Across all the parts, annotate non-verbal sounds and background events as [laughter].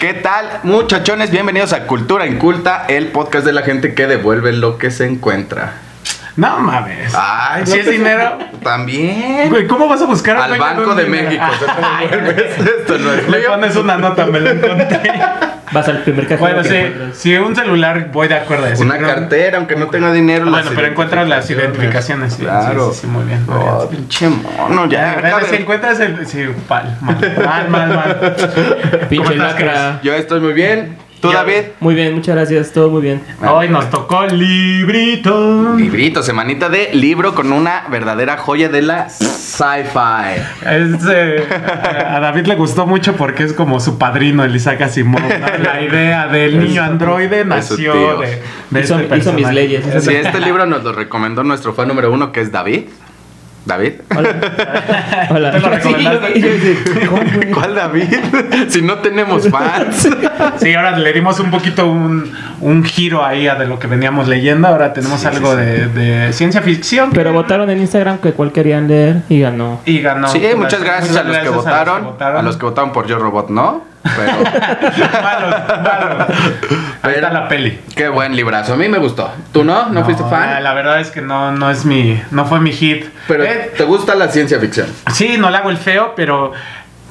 ¿Qué tal, muchachones? Bienvenidos a Cultura Inculta, el podcast de la gente que devuelve lo que se encuentra. No mames. Ay, si es dinero. También. Güey, ¿cómo vas a buscar Al Banco de dinero? México. [laughs] Esto no es Le pones una nota, me lo encontré. [laughs] Vas al primer cajero bueno, que sí, si un celular voy de acuerdo. sí, Una cartera, aunque no tenga dinero. Bueno, pero encuentras las identificaciones. sí, Claro. Sí, sí, sí, muy bien. muy bien. Oh, pinche mono, ya. Si encuentras el. Sí, pal, mal, mal, mal. mal. ¿Cómo Pinche lacra. Yo estoy muy bien. ¿Tú, Ya. David? Muy bien, muchas gracias, todo muy bien. Hoy nos tocó librito. Librito, semanita de libro con una verdadera joya de la sci-fi. Eh, a David le gustó mucho porque es como su padrino, el Isaac Asimov. ¿no? La [laughs] idea del niño androide nació de, de Hizo- este hizo mis leyes. Sí, este libro nos lo recomendó nuestro fan número uno, que es David. ¿David? Hola. [laughs] Hola. ¿Te lo recomendaste? Sí, yo sí. ¿Cómo, güey? ¿Cuál David? [laughs] si no tenemos fans. Sí, ahora le dimos un poquito un, un giro ahí a de lo que veníamos leyendo. Ahora tenemos Sí, algo sí, De, de ciencia ficción. Pero votaron en Instagram que cuál querían leer y ganó. Y ganó. sí, muchas gracias, a, los que gracias votaron, a los que votaron por Yo Robot, ¿no? Pero [laughs] Malos, malos. Ahí está la peli. qué buen librazo. A mí me gustó. ¿Tú no? ¿No, fuiste La, fan? la verdad es que no, no es mi. No fue mi hit. Pero Eh, te gusta la ciencia ficción. Sí, no le hago el feo, pero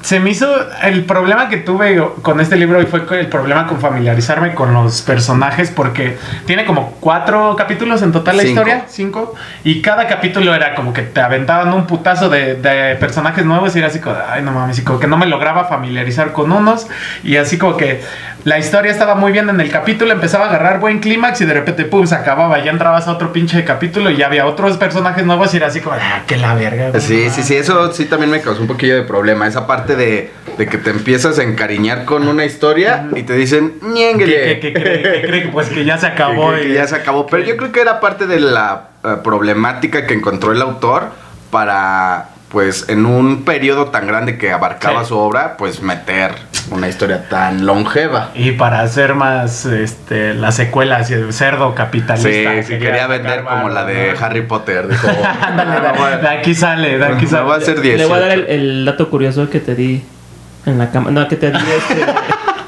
se me hizo el problema que tuve con este libro y fue el problema con familiarizarme con los personajes porque tiene como cuatro capítulos en total la Cinco. historia, cinco, y cada capítulo era como que te aventaban un putazo de, de personajes nuevos y era así como, ay no mames, y como que no me lograba familiarizar con unos y así como que la historia estaba muy bien en el capítulo, empezaba a agarrar buen clímax y de repente pum, se acababa, ya entrabas a otro pinche capítulo y ya había otros personajes nuevos y era así como, ah, que la verga. Sí, sí, sí, eso sí también me causó un poquillo de problema. Esa parte de, de que te empiezas a encariñar con una historia y te dicen, ñénguele. que, que que cree pues que ya se [laughs] acabó. que- y- ya se acabó. Pero yo creo que era parte de la eh, problemática que encontró el autor para, pues, en un periodo tan grande que abarcaba Sí. su obra, pues meter una historia tan longeva. Y para hacer más este, las secuelas y el cerdo capitalista. Sí, sí, quería vender como la de ¿no? Harry Potter. Dijo, [laughs] Ándale, "Ah, voy a- de, de aquí sale, de aquí me voy a sale. hacer 18. Le voy a dar el, el dato curioso que te di en la cama. No, que te di este,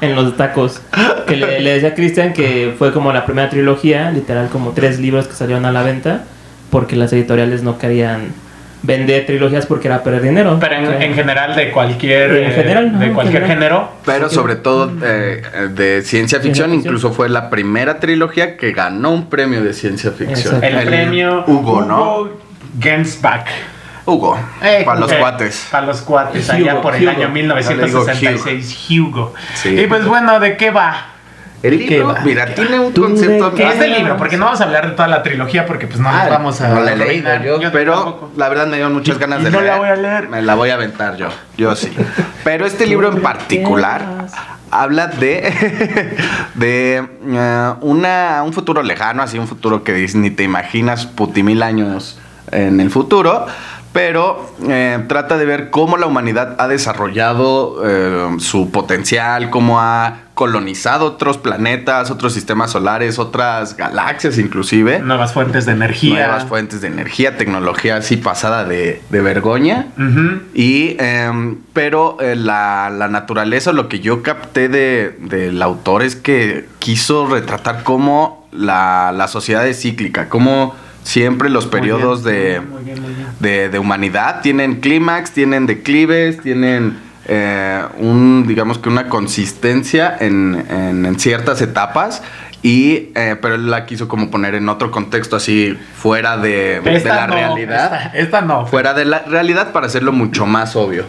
[laughs] en los tacos. Que le, le decía a Cristian que fue como la primera trilogía, literal, como tres libros que salieron a la venta, porque las editoriales no querían vender trilogías porque era perder dinero. Pero en, en general de cualquier, En general, ¿no? de En cualquier general. género. Pero sobre todo eh, de ciencia ficción, incluso fue la primera trilogía que ganó un premio de ciencia ficción. El, premio Hugo, ¿no? Gensbach. Hugo, Eh, para los eh, cuates. Para los cuates, Hugo, allá por el Hugo. año Ya le digo 1966, Hugo. Sí. Y pues bueno, ¿de qué va? El ¿Qué libro, va? mira, tiene un ¿Tú concepto... ¿Qué es del libro? Porque no vamos a hablar de toda la trilogía porque pues no nos Ah, vamos a... no la he leído arruinar. yo, pero tampoco. la verdad me dio muchas ganas y de no leer. la voy a leer. Me la voy a aventar yo, yo sí. [laughs] Pero este libro en particular habla de [laughs] de eh, una un futuro lejano, así un futuro que ni te imaginas putimil años en el futuro. Pero eh, trata de ver cómo la humanidad ha desarrollado eh, su potencial, cómo ha colonizado otros planetas, otros sistemas solares, otras galaxias inclusive Nuevas fuentes de energía. nuevas fuentes de energía, tecnología así pasada de, de vergoña. Y, em, pero eh, la, la naturaleza, lo que yo capté de- del autor es que quiso retratar cómo la, la sociedad es cíclica, cómo siempre los Muy periodos bien, de, muy bien, muy bien. de, de humanidad tienen clímax, tienen declives, tienen eh, un, digamos que una consistencia en, en- en ciertas etapas. Y, eh, pero él la quiso como poner en otro contexto así, fuera de, de la no, realidad. Esta, esta no. Fuera de la realidad para hacerlo mucho más obvio.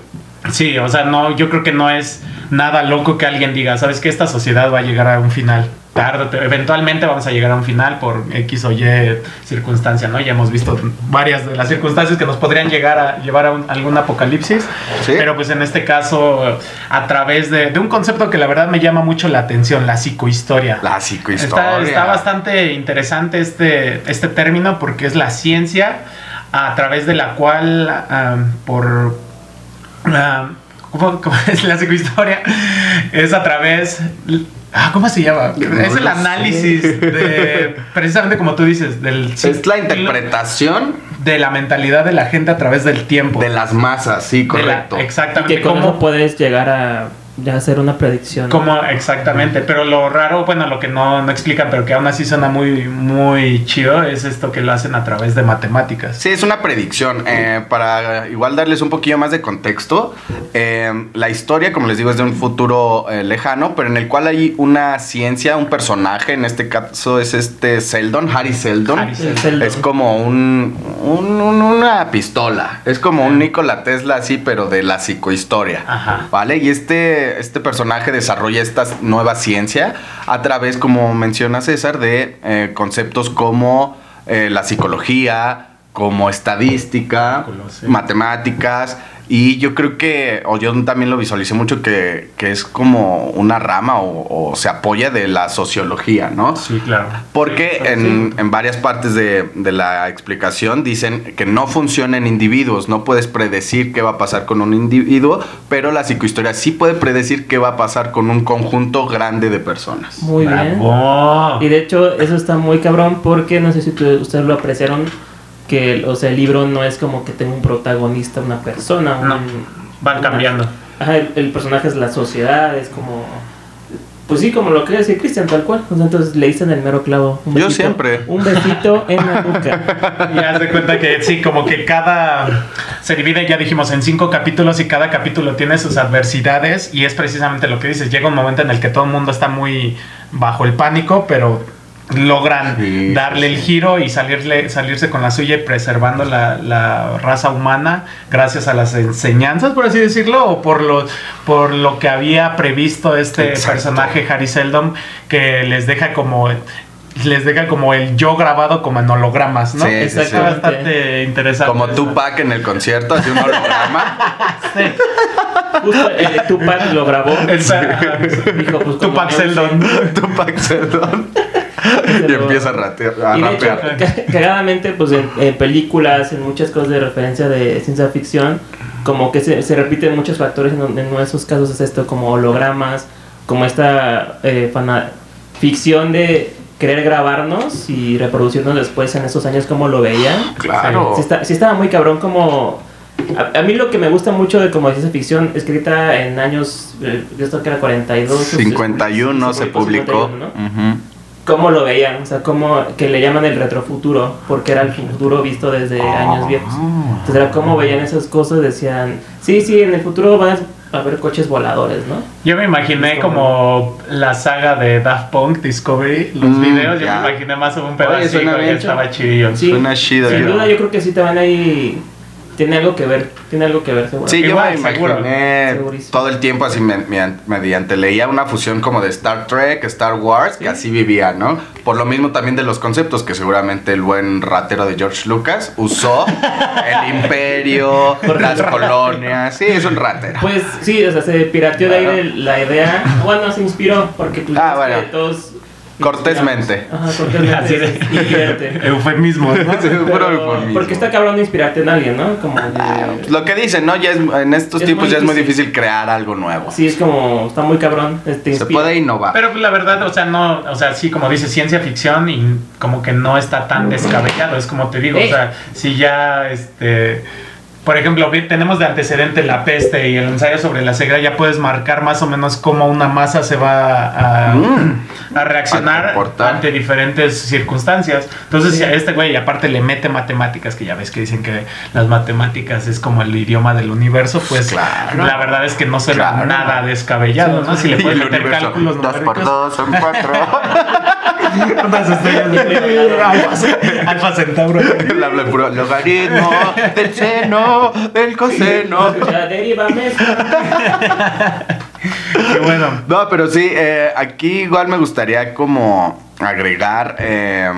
Sí, o sea, no, yo creo que no es nada loco que alguien diga, sabes que esta sociedad va a llegar a un final. Tarde, eventualmente vamos a llegar a un final por X o Y circunstancia, ¿no? Ya hemos visto varias de las circunstancias que nos podrían llegar a llevar a un- algún apocalipsis. Sí. Pero pues en este caso, a través de, de un concepto que la verdad me llama mucho la atención, la psicohistoria. La psicohistoria. Está, está bastante interesante este, este término porque es la ciencia a través de la cual, por. ¿cómo, cómo [laughs] es la psicohistoria? Es a través. Ah, ¿Cómo se llama? No es el análisis sé. de. Precisamente como tú dices, del. Es la interpretación De la mentalidad de la gente a través del tiempo. de las masas, sí, la- correcto. Y exactamente. que cómo- puedes llegar a ya hacer una predicción. Como exactamente, pero lo raro, bueno, lo que no, no explican, pero que aún así suena muy, muy chido, es esto que lo hacen a través de matemáticas. Sí, es una predicción. Eh, para igual darles un poquillo más de contexto, eh, la historia, como les digo, es de un futuro eh, lejano, pero en el cual hay una ciencia, un personaje, en este caso es este Seldon, Harry Seldon. Harry El Sheldon. Es como un, un- un- una pistola. Es como un Nikola Tesla así, pero de la psicohistoria. Ajá. ¿Vale? Y este, este personaje desarrolla esta nueva ciencia a través, como menciona César, de eh, conceptos como eh, la psicología, como estadística, matemáticas. Y yo creo que, o yo también lo visualicé mucho, que, que es como una rama o, o se apoya de la sociología, ¿no? Sí, claro. Porque Sí, en, en varias partes de, de la explicación dicen que no funciona en individuos, no puedes predecir qué va a pasar con un individuo, pero la psicohistoria sí puede predecir qué va a pasar con un conjunto grande de personas. Muy bien. Y de hecho, eso está muy cabrón porque no sé si ustedes lo apreciaron. Que o sea, el libro no es como que tenga un protagonista, una persona. un- van una- cambiando. Ajá, el, el personaje es la sociedad, es como. Pues sí, como lo que decía Cristian, tal cual. Entonces le dicen el mero clavo. Un Yo besito- siempre. Un besito en la nuca. [laughs] Y haz de cuenta que sí, como que cada se divide, ya dijimos, en cinco capítulos y cada capítulo tiene sus adversidades y es precisamente lo que dices. Llega un momento en el que todo el mundo está muy bajo el pánico, pero logran Sí, darle sí, el giro y salirle, salirse con la suya y preservando la, la raza humana gracias a las enseñanzas, por así decirlo, o por lo, por lo que había previsto este Exacto. personaje Harry Seldon, que les deja como les deja como el yo grabado como en hologramas, ¿no? Sí, sí, Está sí. bastante interesante. Como. Tupac en el concierto, así un holograma. [laughs] Sí. Justo eh, Tupac lo grabó. Dijo, pues, Tupac Seldon. Tupac Seldon. [laughs] y empieza a, ratear, a Y de hecho, cagadamente, pues en, en películas, en muchas cosas de referencia de ciencia ficción, como que se, se repiten muchos factores en, en esos casos es esto, como hologramas, como esta eh, fana- ficción de querer grabarnos y reproducirnos después en esos años como lo veían. [gasps] Claro. Sí, está- sí estaba muy cabrón como... A, a mí lo que me gusta mucho de como ciencia ficción escrita en años, eh, esto que era 42. 51 se publicó. 51, ¿no? Ujú. Cómo lo veían, o sea, cómo que le llaman el retrofuturo, porque era el futuro visto desde años viejos. Entonces era cómo veían esas cosas, decían, sí, sí, en el futuro van a haber coches voladores, ¿no? Yo me imaginé como la saga de Daft Punk, Discovery, los Mm, videos, yo ya. me imaginé más o un Oye, pedacito y bien, estaba chidillo. Sí, Suena chido, Sin yo- duda yo creo que sí te van ahí, tiene algo que ver, tiene algo que ver seguro. Sí, yo Igual, me imaginé todo el tiempo así me- me- mediante leía una fusión como de Star Trek, Star Wars, que así vivía, ¿no? Por lo mismo también de los conceptos que seguramente el buen ratero de George Lucas usó, [laughs] el imperio, las colonias, sí, es un ratero. Pues sí, o sea, se pirateó de ahí de la idea, bueno, se inspiró, porque pues Ah, bueno. todos... Cortésmente. Ajá, [laughs] cortésmente. Así de- inspirarte. [laughs] Eufemismo, ¿no? Sí, puro Pero- eufemismo. porque está cabrón de inspirarte en alguien, ¿no? Como de- Lo que dicen, ¿no? Ya es, en estos Es tiempos ya es muy difícil. crear algo nuevo. Sí, es como, está muy cabrón. Se puede innovar. Pero pues, la verdad, o sea, no, o sea, sí, como dice ciencia ficción y como que no está tan descabellado, es como te digo, o sea, si ya, este, por ejemplo, tenemos de antecedente la peste y el ensayo sobre la ceguera, ya puedes marcar más o menos cómo una masa se va a, Mm. a reaccionar A ante diferentes circunstancias. Entonces, a este güey aparte le mete matemáticas, que ya ves que dicen que las matemáticas es como el idioma del universo, pues Claro. la verdad es que no suena Claro. nada descabellado, ¿no? Si le [laughs] puedes meter universo, cálculos dos por dos son cuatro. [laughs] Unas estrellas de alfa, alfa centauro. Habla en puro logaritmo. Del seno, del coseno. Y [laughs] bueno, No, pero sí, eh, aquí igual me gustaría como agregar eh,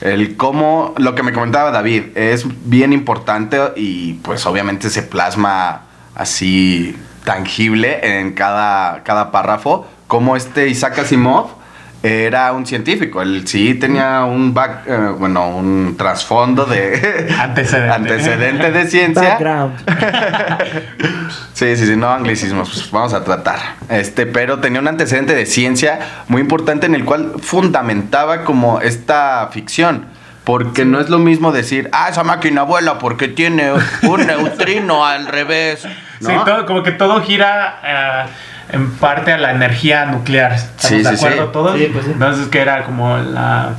el cómo, lo que me comentaba David, es bien importante y pues obviamente se plasma así tangible en cada, cada párrafo, como este Isaac Asimov era un científico, él sí tenía un back, eh, bueno, un trasfondo de [laughs] Antecedente. antecedente de ciencia. Background. [laughs] Sí, sí, sí, no anglicismos, pues vamos a tratar. Este, pero tenía un antecedente de ciencia muy importante en el cual fundamentaba como esta ficción. Porque no es lo mismo decir, ah, esa máquina vuela porque tiene un neutrino al revés. ¿no? Sí, todo, como que todo gira eh, en parte a la energía nuclear. ¿Estamos Sí, de sí, acuerdo sí. todos? Sí, pues sí. Entonces que era como la,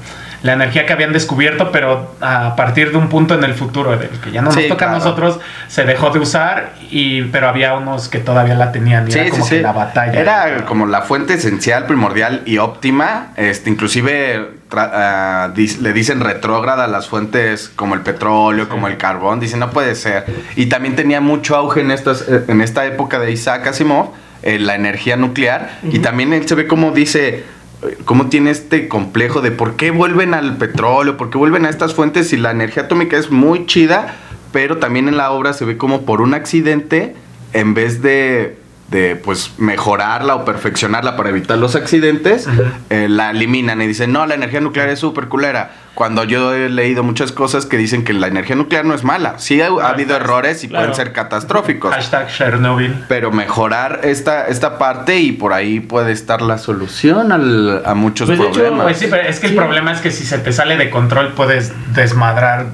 la energía que habían descubierto, pero a partir de un punto en el futuro, del que ya no nos Sí, toca claro. a nosotros, se dejó de usar, y pero había unos que todavía la tenían. Y Sí, era como sí, que sí. la batalla. Era como la fuente esencial, primordial y óptima. Este, inclusive tra- dis- le dicen retrógrada a las fuentes como el petróleo, como el carbón. Dicen, no puede ser. Y también tenía mucho auge en, estas, en esta época de Isaac Asimov, eh, la energía nuclear. Y también él se ve como dice, eh, cómo tiene este complejo de por qué vuelven al petróleo, por qué vuelven a estas fuentes si la energía atómica es muy chida, pero también en la obra se ve como por un accidente, en vez de, de pues mejorarla o perfeccionarla para evitar los accidentes, eh, la eliminan y dicen, no, la energía nuclear es súper culera. Cuando yo he leído muchas cosas que dicen que la energía nuclear no es mala. Sí ha, ha habido errores y Claro. pueden ser catastróficos. Hashtag Chernobyl. Pero mejorar esta, esta parte y por ahí puede estar la solución al- a muchos Pues, de hecho, problemas. Pues sí, pero es que el problema es que si se te sale de control puedes desmadrar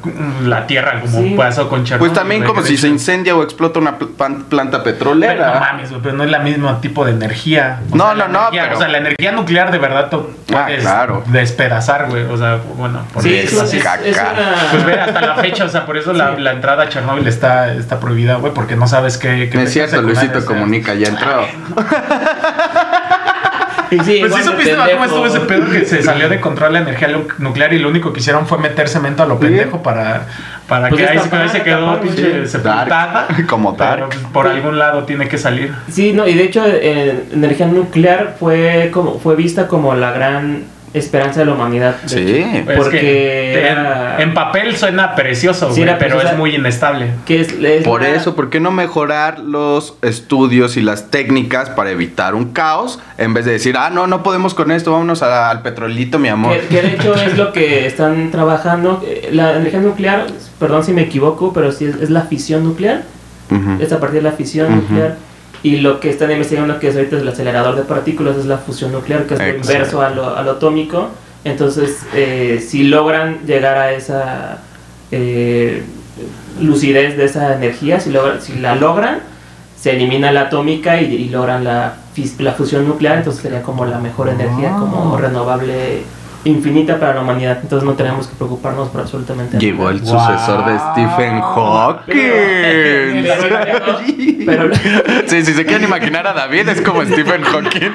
la tierra como Sí. pasó con Chernobyl. pues también como si se incendia o explota una planta Pero petrolera. no mames, güey, pero no es la mismo tipo de energía. O No, sea, no, no, energía- pero- O sea, la energía nuclear de verdad tú Ah, puedes claro. despedazar, güey. O sea, bueno, Sí, es, caca. es una... Pues ve, hasta la fecha, o sea, por eso la, Sí. la entrada a Chernobyl está, está prohibida, güey, porque no sabes qué... qué No es cierto, Luisito Comunica ya entró. Y sí, Pues sí supiste cómo estuvo ese pedo que se salió de control la energía nuclear y lo único que hicieron fue meter cemento a lo Sí. pendejo para, para Pues que ahí, se- quedó pinche sí. sepultada. Dark, [laughs] como Pero, Dark. pues, por algún lado tiene que salir. Sí, no, y de hecho, eh, energía nuclear fue como fue vista como la gran esperanza de la humanidad. de Sí. hecho. Pues Porque que en, era- en papel suena precioso, Sí, güey, pero preciosa. es muy inestable. que es, es Por la- eso, ¿por qué no mejorar los estudios y las técnicas para evitar un caos? En vez de decir, ah, no, no podemos con esto, vámonos a- al petrolito, mi amor. Que, que de hecho es lo que [laughs] están trabajando. Eh, La energía nuclear, perdón si me equivoco, pero sí es, es la fisión nuclear. Ujú. Es a partir de la fisión nuclear. Y lo que están investigando, que es ahorita el acelerador de partículas, es la fusión nuclear, que es lo inverso a lo, a lo atómico. Entonces, eh, si logran llegar a esa eh, lucidez de esa energía, si, logra- si la logran, se elimina la atómica y, y logran la, la fusión nuclear, entonces sería como la mejor energía, como renovable infinita para la humanidad. Entonces no tenemos que preocuparnos por absolutamente nada. Llegó el Wow. sucesor de Stephen Hawking. [laughs] Pero, [laughs] Sí, si se quieren imaginar a David, es como Stephen Hawking.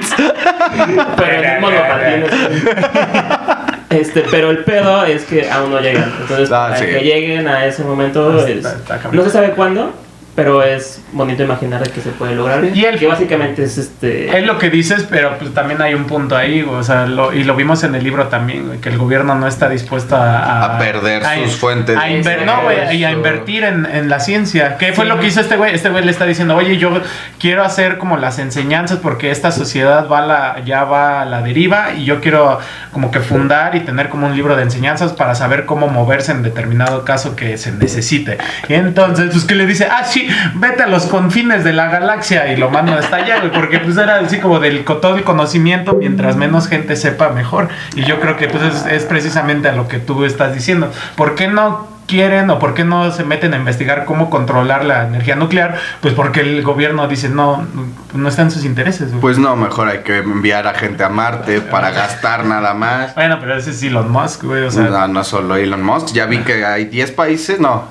pero el mismo. [laughs] Este, pero el pedo es que aún no llegan. Entonces, Ah, para sí. que lleguen a ese momento, es- no se sabe cuándo, pero es bonito imaginar que se puede lograr. Y el- que básicamente es este. Es lo que dices, pero pues también hay un punto ahí, güey, o sea, lo- y lo vimos en el libro también, güey, que el gobierno no está dispuesto a... A perder sus fuentes. A inver- no, güey, y a invertir en, en la ciencia. ¿Qué fue Sí. lo que hizo este güey? Este güey le está diciendo, oye, yo quiero hacer como las enseñanzas porque esta sociedad va a la, ya va a la deriva y yo quiero como que fundar y tener como un libro de enseñanzas para saber cómo moverse en determinado caso que se necesite. Y entonces, pues que le dice, ah, sí, vete a los confines de la galaxia y lo manda hasta allá, güey, porque pues era así como del todo el conocimiento, mientras menos gente sepa, mejor. Y yo creo que pues es, es precisamente a lo que tú estás diciendo. ¿Por qué no quieren o por qué no se meten a investigar cómo controlar la energía nuclear? Pues porque el gobierno dice, no, no está en sus intereses, güey. Pues no, mejor hay que enviar a gente a Marte para gastar nada más. bueno, pero ese es Elon Musk, güey, o sea... no, no solo Elon Musk. Ya vi que hay 10 países, no,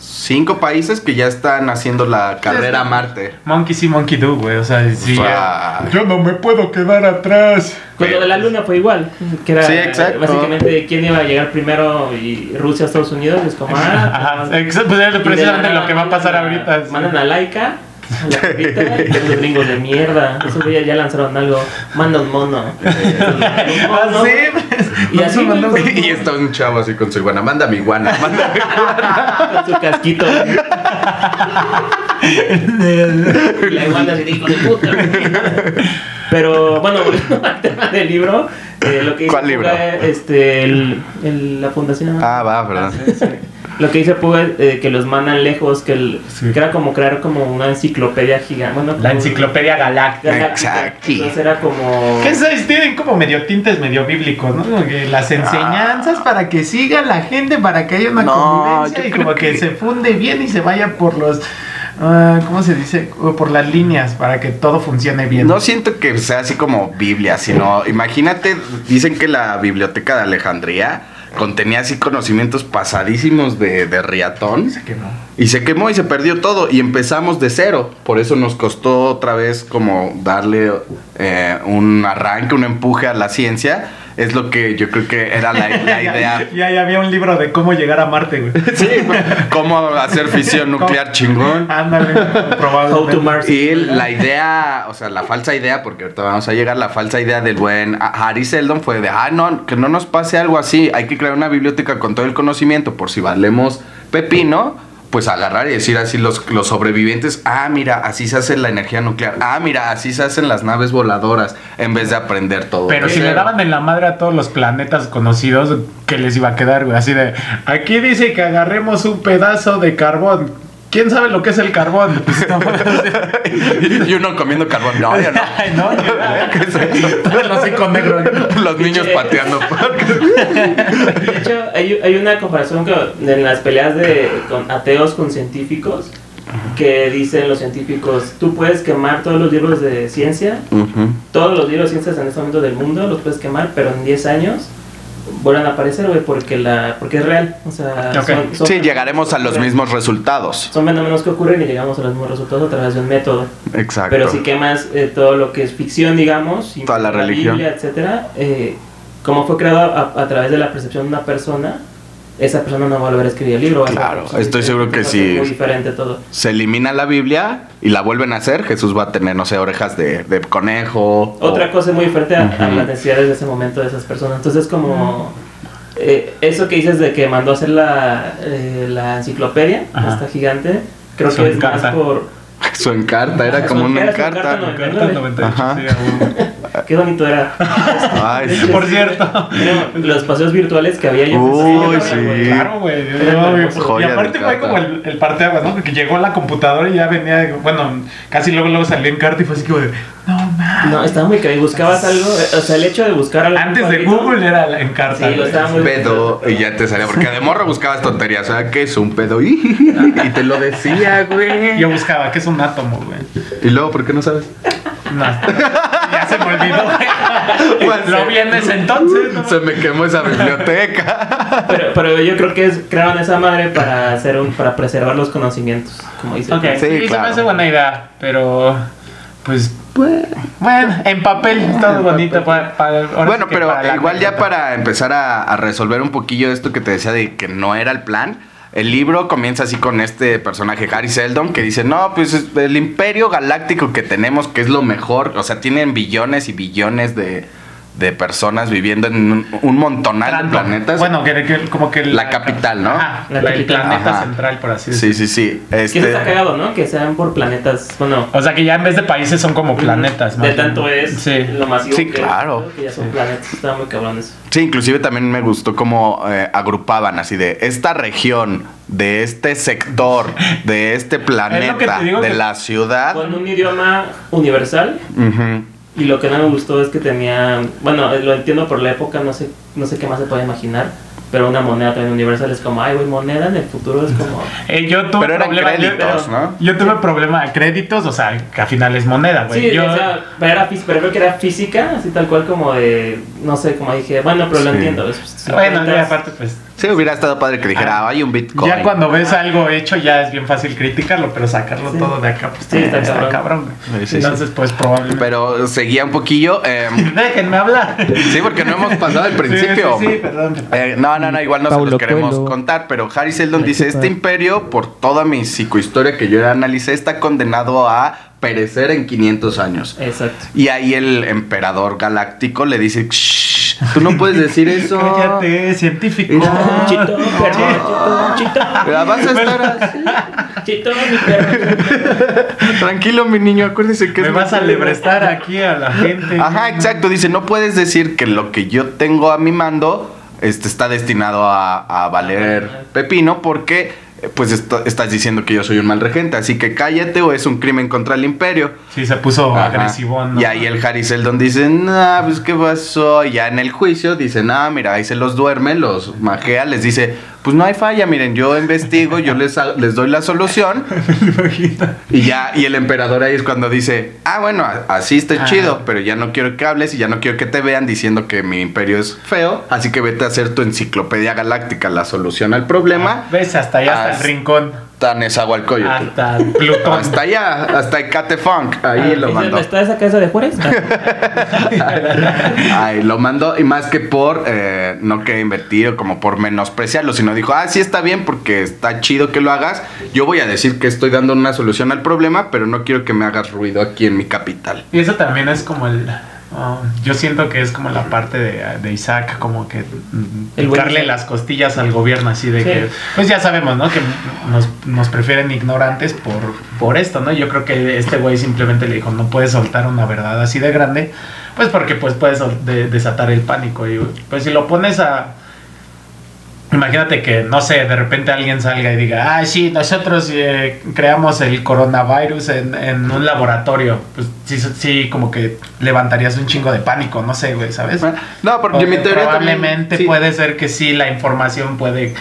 5 países que ya están haciendo la carrera a Marte. Monkey see, monkey do, güey. O sea, sí. Ah. Yo no me puedo quedar atrás. Con lo de la luna fue igual. Que era Sí, exacto. básicamente quién iba a llegar primero y Rusia, Estados Unidos. Es como, ah, [laughs] Ajá, exacto, pues es precisamente lo que va a pasar ahorita. sí. Mandan a Laika. A la perrita, y los gringos de mierda. Esos güeyes ya lanzaron algo. Manda un mono. Mono. Ah, sí, pues, Y así, con- Y está un chavo así con su iguana. Manda mi iguana. Manda mi iguana. con su casquito. y la iguana así, hijo de puta. Pero bueno, volviendo al tema del libro, eh, lo que ¿Cuál libro? Puga, este, el, el- la fundación. Ah, va, perdón. Sí. Lo que dice Puga eh, que los mandan lejos, que, el, Sí. que era como crear como una enciclopedia gigante. Bueno, La enciclopedia galáctica. Exacto. Entonces era como. Que esas tienen como medio tintes medio bíblicos, ¿no? Como que las enseñanzas para que siga la gente, para que haya una No, convivencia y como que... que- se funde bien y se vaya por los ah, ¿cómo se dice? Por las líneas, para que todo funcione bien. No siento que sea así como Biblia, sino imagínate, dicen que la biblioteca de Alejandría contenía así conocimientos pasadísimos de, de riatón. Se quemó. Y se quemó y se perdió todo. Y empezamos de cero. Por eso nos costó otra vez como darle eh, un arranque, un empuje a la ciencia. Es lo que yo creo que era la, la [laughs] idea. Ya, ya había un libro de cómo llegar a Marte, güey. [laughs] Sí, cómo hacer fisión [laughs] nuclear chingón. Ándale, probablemente. How to Mars. Y la idea, o sea, la falsa idea, porque ahorita vamos a llegar, la falsa idea del buen Harry Seldon fue de, ah, no, que no nos pase algo así, hay que crear una biblioteca con todo el conocimiento por si valemos pepino, pues agarrar y decir así los, los sobrevivientes, ah, mira, así se hace la energía nuclear, ah, mira, así se hacen las naves voladoras, en vez de aprender todo. Pero si le daban en la madre a todos los planetas conocidos, ¿qué les iba a quedar, güey? Así de, aquí dice que agarremos un pedazo de carbón. ¿Quién sabe lo que es el carbón? [laughs] Pues, no, y uno comiendo carbón, no, yo no. Ay, [laughs] no, [laughs] ¿Qué es eso? el hocico negro. Los niños pateando. De hecho, hay, hay una comparación que, en las peleas de con ateos con científicos que dicen los científicos, tú puedes quemar todos los libros de ciencia, todos los libros de ciencias en este momento del mundo los puedes quemar, pero en 10 años vuelvan a aparecer, güey, porque la porque es real, o sea, Ok. son- son Sí, llegaremos a los ocurren- mismos resultados. Son fenómenos que ocurren y llegamos a los mismos resultados a través de un método. Exacto. Pero si quemas eh, todo lo que es ficción, digamos, y Toda la religión. Biblia, etcétera, eh, como fue creado a, a través de la percepción de una persona, esa persona no va a volver a escribir el libro. Claro, estoy seguro que sí. Muy diferente todo. se elimina la Biblia y la vuelven a hacer, Jesús va a tener, no sé, orejas de, de conejo. Otra o- cosa muy diferente a, las necesidades de ese momento de esas personas. Entonces, como eh, eso que dices de que mandó a hacer la, eh, la enciclopedia, Ajá. esta gigante, creo Su que es más por. [laughs] Su encarta, era como una encarta, su encarta. encarta, Carta 98, Ajá. Qué bonito era. Ay, sí. Por cierto. Los paseos virtuales que había yo. Uy, sí. Claro, güey. Hermoso. Y aparte de fue como el, el parteaguas, ¿no? Porque llegó a la computadora y ya venía, bueno, casi luego luego salió en carta y fue así como de, no mames. No, estaba muy caro. Buscabas algo, eh, o sea, el hecho de buscar algo. Antes de cuadrito, Google era la- en carta. Sí, lo estaba muy pedo y ya te salía porque de morro buscabas tonterías, o sea, que es un pedo [laughs] y te lo decía, güey. Yo buscaba que es un átomo, güey. Y luego, ¿por qué no sabes? No, ya [laughs] se me olvidó. [laughs] Pues, Lo vi en ese entonces. ¿no? Se me quemó esa biblioteca. Pero, pero yo creo que es, crearon esa madre para hacer un, para preservar los conocimientos, como dice. Ok, Sí, sí, se claro. me hace buena idea, pero pues bueno, en papel está bonito para, para- ahora Bueno, pero para igual ya para empezar a, a resolver un poquillo esto que te decía de que no era el plan. El libro comienza así con este personaje, Harry Seldon, que dice, no, pues es el imperio galáctico que tenemos, que es lo mejor, o sea, tienen billones y billones de, de personas viviendo en un, un montonal de planetas. Bueno, que, que- como que La capital, ¿no? Ajá, La la- el planeta Ajá. central, por así sí, decirlo. sí, sí. Que eso está Este, cagado, ¿no? Que sean por planetas. Bueno, O sea que ya en vez de países son como planetas, de bien. tanto es Sí. lo masivo Sí, que, claro. que ya son planetas. Está muy cabrón eso. Sí, inclusive también me gustó cómo eh, agrupaban así de esta región, de este sector, de este [laughs] planeta, de que- la ciudad. Con un idioma universal. Ujú. Y lo que no me gustó es que tenía. Bueno, eh, lo entiendo por la época, no sé, no sé qué más se puede imaginar. Pero una moneda también universal es como, ay, güey, moneda en el futuro es como. [laughs] Eh, yo tuve Pero eran problema, yo- créditos, pero- ¿no? Yo tuve problema de créditos, o sea, que al final es moneda, güey. Sí, yo, o sea, pero, era, pero creo que era física, así tal cual como de. No sé, como dije, bueno, pero lo Sí. entiendo. es- si bueno, ya aparte, pues. Sí, hubiera estado padre que dijera, Ah, hay un Bitcoin. Ya cuando ves algo hecho, ya es bien fácil criticarlo, pero sacarlo Sí. todo de acá, pues Sí, está cabrón. cabrón. güey. Sí, sí, Entonces, pues probablemente. Pero seguía un poquillo. eh, [laughs] Déjenme hablar. sí, porque no hemos pasado al principio. Sí, sí, sí, perdón. Eh, no, no, no, igual no se los queremos contar, pero Harry Seldon Ay, dice, este imperio, por toda mi psicohistoria que yo analicé, está condenado a perecer en 500 años. Exacto. Y ahí el emperador galáctico le dice, "Shh, tú no puedes decir [laughs] eso. Cállate, científico. Mira. Chito, perro, chito, chito. Mira, vas a estar así. Chito, mi perro. Tranquilo, mi niño, acuérdese que Me es vas a lebrestar aquí a la gente. Ajá, exacto. Dice, no puedes decir que lo que yo tengo a mi mando este, está destinado a, a valer pepino porque pues esto- estás diciendo que yo soy un mal regente. Así que cállate o es un crimen contra el imperio. Sí, se puso Ajá. ¿no? Y ahí el Harry Seldon dice, nah, pues qué pasó. Y ya en el juicio dice, nah, mira, ahí se los duerme, los majea, les dice, pues no hay falla, miren, yo investigo, yo les, les doy la solución [laughs] y ya, y el emperador ahí es cuando dice, ah, bueno, así está Ajá. chido, pero ya no quiero que hables y ya no quiero que te vean diciendo que mi imperio es feo, así que vete a hacer tu enciclopedia galáctica, la solución al problema, ¿Ves? Hasta allá, hasta el rincón. Tan Nezahualcóyotl. Hasta Plutón. Hasta allá, hasta Ecate Funk, ahí lo ¿Y mandó. ¿Dónde está esa casa de Juárez? [laughs] [laughs] Ay, lo mandó y más que por eh, no querer invertir o como por menospreciarlo, sino dijo, ah, sí está bien porque está chido que lo hagas. Yo voy a decir que estoy dando una solución al problema, pero no quiero que me hagas ruido aquí en mi capital. Y eso también es como el... oh, yo siento que es como la parte de, de Isaac, como que picarle las costillas al gobierno, así de Sí. que, pues ya sabemos, ¿no? Que nos, nos prefieren ignorantes por, por esto, ¿no? Yo creo que este güey simplemente le dijo, no puedes soltar una verdad así de grande, pues porque pues puedes de- desatar el pánico. Y pues si lo pones a... Imagínate que, no sé, de repente alguien salga y diga, ah, sí, nosotros eh, creamos el coronavirus en, en un laboratorio. Pues sí, sí, como que levantarías un chingo de pánico, no sé, güey, ¿sabes? No, porque mi teoría probablemente también, sí. puede ser que sí, la información puede...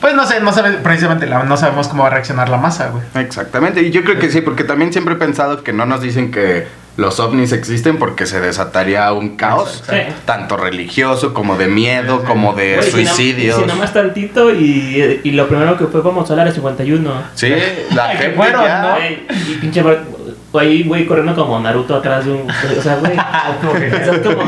Pues no sé, no sabe, precisamente la- no sabemos cómo va a reaccionar la masa, güey. Exactamente, y yo creo que sí, porque también siempre he pensado que no nos dicen que los ovnis existen porque se desataría un caos, Sí. tanto religioso como de miedo, como de no- suicidios. Si nomás tantito y, y lo primero que fue vamos a hablar es 51. Sí, [laughs] la Ay, que gente fueron, ya- ¿no? Y pinche bar- güey, corriendo como Naruto atrás de un. O sea, güey. [laughs] como que- Es como.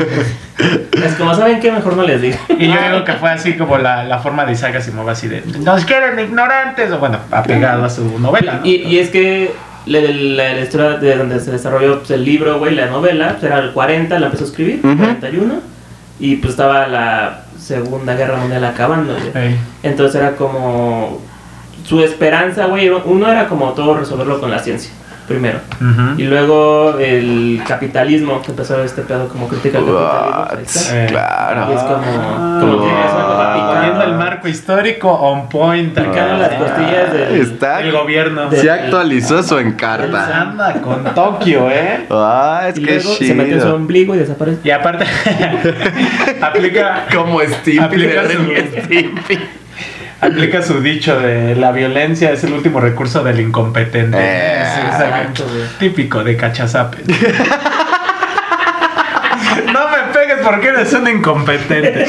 Es como, ¿saben qué? Mejor no les digo. Y yo digo que fue así como la, la forma de Isaac Asimov, así de, nos quieren ignorantes, o bueno, apegado a su novela. ¿no? Y, y es que la, la- la historia de donde se desarrolló pues, el libro, güey, la novela, pues, era el 40, la empezó a escribir, Ujú. 41, y pues estaba la Segunda Guerra Mundial acabando, güey. Ey. Entonces era como su esperanza, güey. Uno era como todo resolverlo con la ciencia, primero. Y luego el capitalismo, que empezó este pedo como crítica al capitalismo. Eh, Claro. Y es como, como que Ah, picando, Poniendo el marco histórico on point. picando las costillas del, Está, gobierno. se actualizó su encarta. Anda con Tokio, ¿eh? Ah, es y que luego se metió en su ombligo y desapareció. Y aparte, [laughs] aplica, Como Stimpy Aplica de su- Ren y Stimpy. Aplica su dicho de la violencia es el último recurso del incompetente. Eh, Sí, exacto. Típico de cachazape. [laughs] No pegues porque eres un incompetente.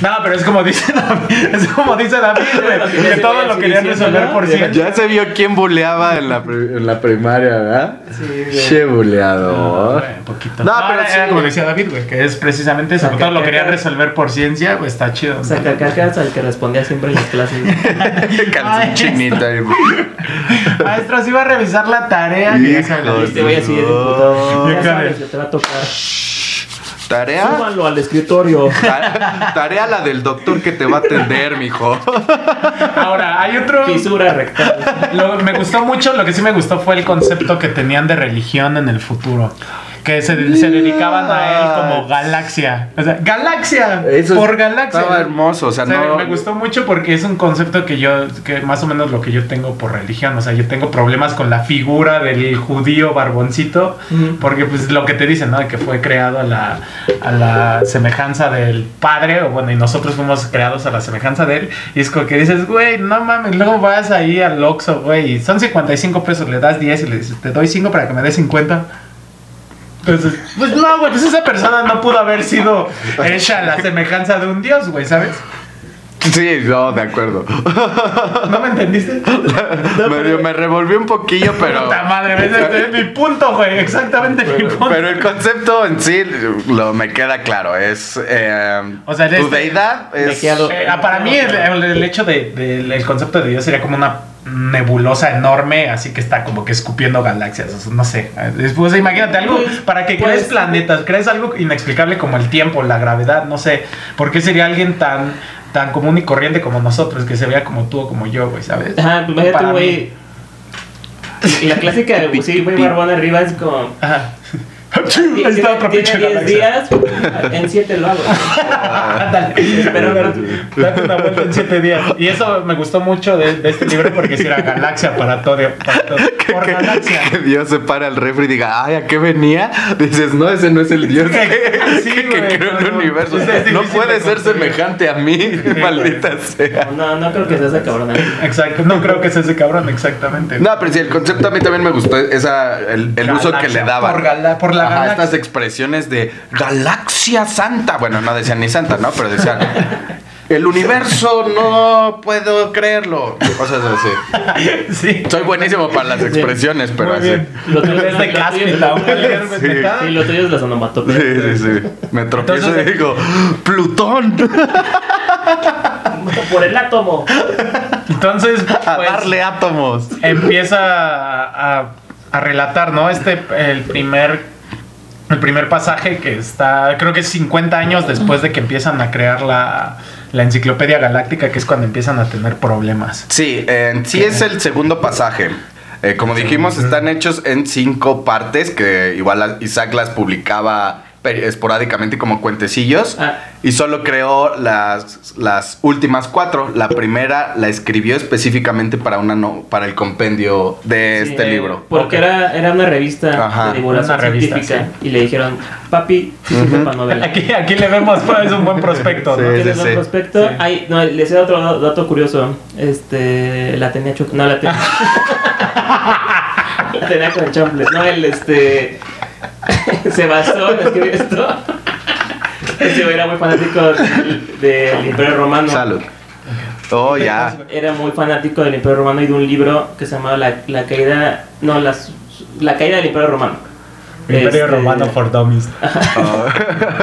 No, pero es como dice David, es como dice David, güey, [laughs] que todo lo querían resolver por ciencia. Ya se vio quién buleaba en la, en la primaria, ¿verdad? Sí, güey. Che buleador. Güey, poquito. No, No, pero sí, como güey. decía David, güey, que es precisamente eso. Todo lo querían resolver por ciencia, pues está chido. O sea, cacacas al que respondía siempre en las clases. [laughs] Calzón chinita. Maestro, si va a revisar la tarea. te voy de diputado. Ya sabes te va a tocar. Tarea. Súbanlo al escritorio. [laughs] Ta- Tarea la del doctor que te va a atender, mijo. Ahora, hay otro. Fisura rectal. Lo- me gustó mucho, lo que sí me gustó fue el concepto que tenían de religión en el futuro. Que se, se dedicaban a él como galaxia. O sea, galaxia. Eso por galaxia. Estaba hermoso, o sea, O sea, no. Me gustó mucho porque es un concepto que yo, que más o menos lo que yo tengo por religión. O sea, yo tengo problemas con la figura del judío barboncito. Porque pues lo que te dicen, ¿no? Que fue creado a la, a la semejanza del padre. O bueno, y nosotros fuimos creados a la semejanza de él. Y es como que dices, güey, no mames. Luego vas ahí al Oxxo, güey. Y son 55 pesos, le das 10 y le dices, te doy 5 para que me des 50. Entonces, pues no, güey, pues esa persona no pudo haber sido [laughs] hecha a la semejanza de un dios, güey, ¿sabes? Sí, no, de acuerdo. ¿No me entendiste? Medio [laughs] me revolví un poquillo, pero. [laughs] Puta madre. Este es mi [laughs] punto, güey, exactamente mi punto. Pero el concepto en sí lo me queda claro. Es. eh, O sea, tu este- deidad es. Me Eh, para mí el, el- el hecho de, del- el concepto de Dios sería como una nebulosa enorme, así que está como que escupiendo galaxias, o sea, no sé. Después imagínate algo Pues, para que pues- crees planetas, crees algo inexplicable como el tiempo, la gravedad, no sé. ¿Por qué sería alguien tan tan común y corriente como nosotros, que se vea como tú o como yo, güey, ¿sabes? Ajá, pues imagínate un güey. La clásica, pues sí, güey, barbón arriba es como. Ajá. Ahí está tiene pinche 10 galaxia. días, en 7 lo hago. Ándale. Pero no- Date una vuelta en siete días. Y eso me gustó mucho de, de este libro porque si era galaxia para todo. Para todo. [laughs] Por que, galaxia. que Dios se para el refri y diga, ay, ¿a qué venía? Dices, no, ese no es el Dios que, Sí, que- que güey, creó el no, universo. no, puede de ser semejante a mí, maldita sea. No, no creo que sea ese cabrón. ¿eh? Exacto. No creo que sea ese cabrón, exactamente. No, pero sí, el concepto a mí también me gustó, esa, el, el uso que le daba. por gala- por la Ajá, galaxia. estas expresiones de galaxia santa. Bueno, no decían ni santa, ¿no? Pero decían, el universo no puedo creerlo. Cosas así. [laughs] Sí. Soy buenísimo para las expresiones, pero Muy así. bien. Lo tuyo Es de cáspita, un leer Sí. Sí, lo tuyo es las onomatopeyas. Sí, sí, sí. Me tropiezo Entonces- y digo, Plutón, [laughs] Por el átomo. Entonces, a pues, darle átomos. empieza a, a- a relatar, ¿no? Este, el primer, el primer pasaje que está, creo que es 50 años después de que empiezan a crear la, la enciclopedia galáctica, que es cuando empiezan a tener problemas. Sí, sí es el segundo pasaje. Eh, como dijimos, están hechos en cinco partes, que igual Isaac las publicaba esporádicamente como cuentecillos. Ah. Y solo creó las, las últimas cuatro. La primera la escribió específicamente para, una no- para el compendio de Sí, este eh, libro. Porque era, era una revista Ajá. de divulgación Una revista, científica. Y le dijeron, papi, para novela. Aquí, aquí le vemos, es un buen prospecto, ¿no? Sí. ¿Tienes un prospecto? Sí. Ay, no, les decía otro da- dato curioso. Este, la tenía Chuck. No, la tenía. [laughs] la tenía con champles. No, él, este. [laughs] se basó en escribir esto. [laughs] Este güey era muy fanático del, del Imperio Romano. Salud. Oh, ya. Era muy fanático del Imperio Romano y de un libro que se llamaba La, la caída. No, las, la caída del Imperio Romano. Imperio Este, Romano for Dummies. Oh.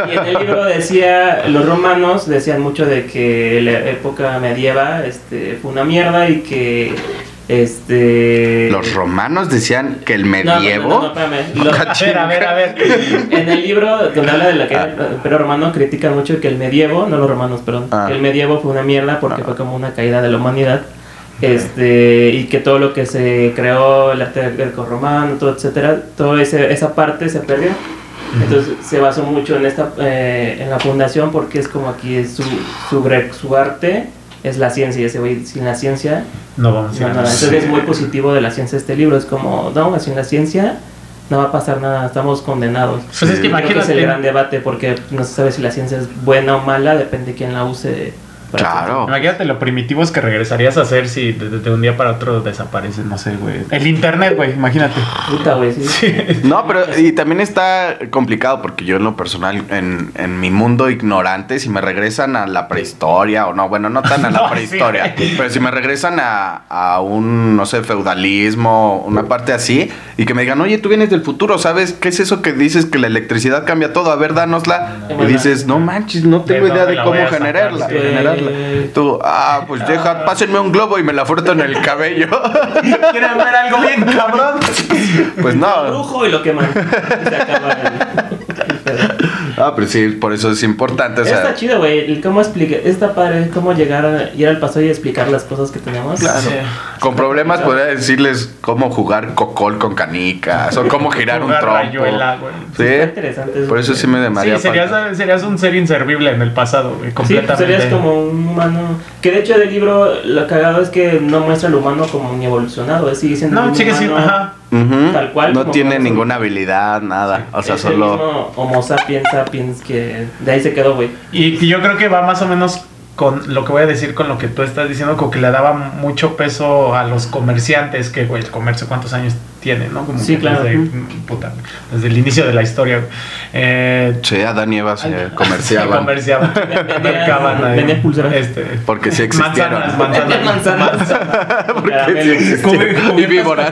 [laughs] Y en el libro decía, los romanos decían mucho de que la época medieva este, fue una mierda y que este Los romanos decían que el No, no, medievo. No, no, no, espérame. [laughs] Lo- A ver, a ver, a ver. [laughs] en el libro donde habla de la caída del Imperio Romano critica mucho que el medievo, no los romanos, perdón, Ah. que el medievo fue una mierda porque Ah. fue como una caída de la humanidad. Este, y que todo lo que se creó, el arte greco-romano, todo, etcétera, toda esa parte se perdió. Entonces se basó mucho en esta eh, en la fundación porque es como aquí es su, su arte es la ciencia y ese güey sin la ciencia No vamos a no, ir no, entonces es muy positivo de la ciencia este libro es como no sin la ciencia no va a pasar nada estamos condenados Pues es que Creo que es el imagínate. gran debate porque no se sabe si la ciencia es buena o mala depende de quién la use para Claro. Imagínate lo primitivos que regresarías a hacer si de, de- de un día para otro desaparece, no sé, güey. El internet, güey, imagínate. puta güey sí. No, pero y también está complicado porque yo en lo personal, en, en mi mundo ignorante, si me regresan a la prehistoria, o no, bueno, no tan a la [laughs] No, prehistoria, pero si me regresan a, a un, no sé, feudalismo, una parte así, y que me digan, oye, tú vienes del futuro, ¿sabes qué es eso que dices que la electricidad cambia todo? A ver, dánosla. Y dices, no manches, no tengo ¿De idea de cómo voy a sacar? generarla. Tú, ah, pues deja, pásenme un globo y me la froto en el cabello. [laughs] ¿Quieren ver algo bien cabrón? pues no. brujo y lo queman y se acaba el-. [laughs] Ah, pero sí, por eso es importante, o sea. está chido güey cómo explicar está padre cómo llegar a ir al pasado y explicar las cosas que tenemos Claro. Sí. Con problemas podría decirles cómo jugar cocol con canicas o cómo [laughs] girar un trompo. rayuela. Sí. Está interesante eso, Por eso sí me llamaría Sí, serías, serías un ser inservible en el pasado, güey, Sí, pues completamente. serías como un humano. Que de hecho del libro lo cagado es que no muestra al humano como ni evolucionado, es sigue siendo No, un sigue siendo, humano, Tal cual, No tiene ninguna habilidad, nada. O sea, es el solo. mismo Homo sapiens sapiens que de ahí se quedó, güey. Y, yo creo que va más o menos con lo que voy a decir con lo que tú estás diciendo, como que le daba mucho peso a los comerciantes, que, güey, el comercio cuántos años tiene, ¿no? Como Sí, que claro. Desde, puta, desde el inicio de la historia. güey. Eh, Sí, Adán y Eva se [laughs] se comerciaban. [laughs] comerciaban. Vendían- mercaban ahí. Este, Porque sí existieron. Manzanas, [laughs] manzanas. Manzanas. Porque sí existieron. Y víboras.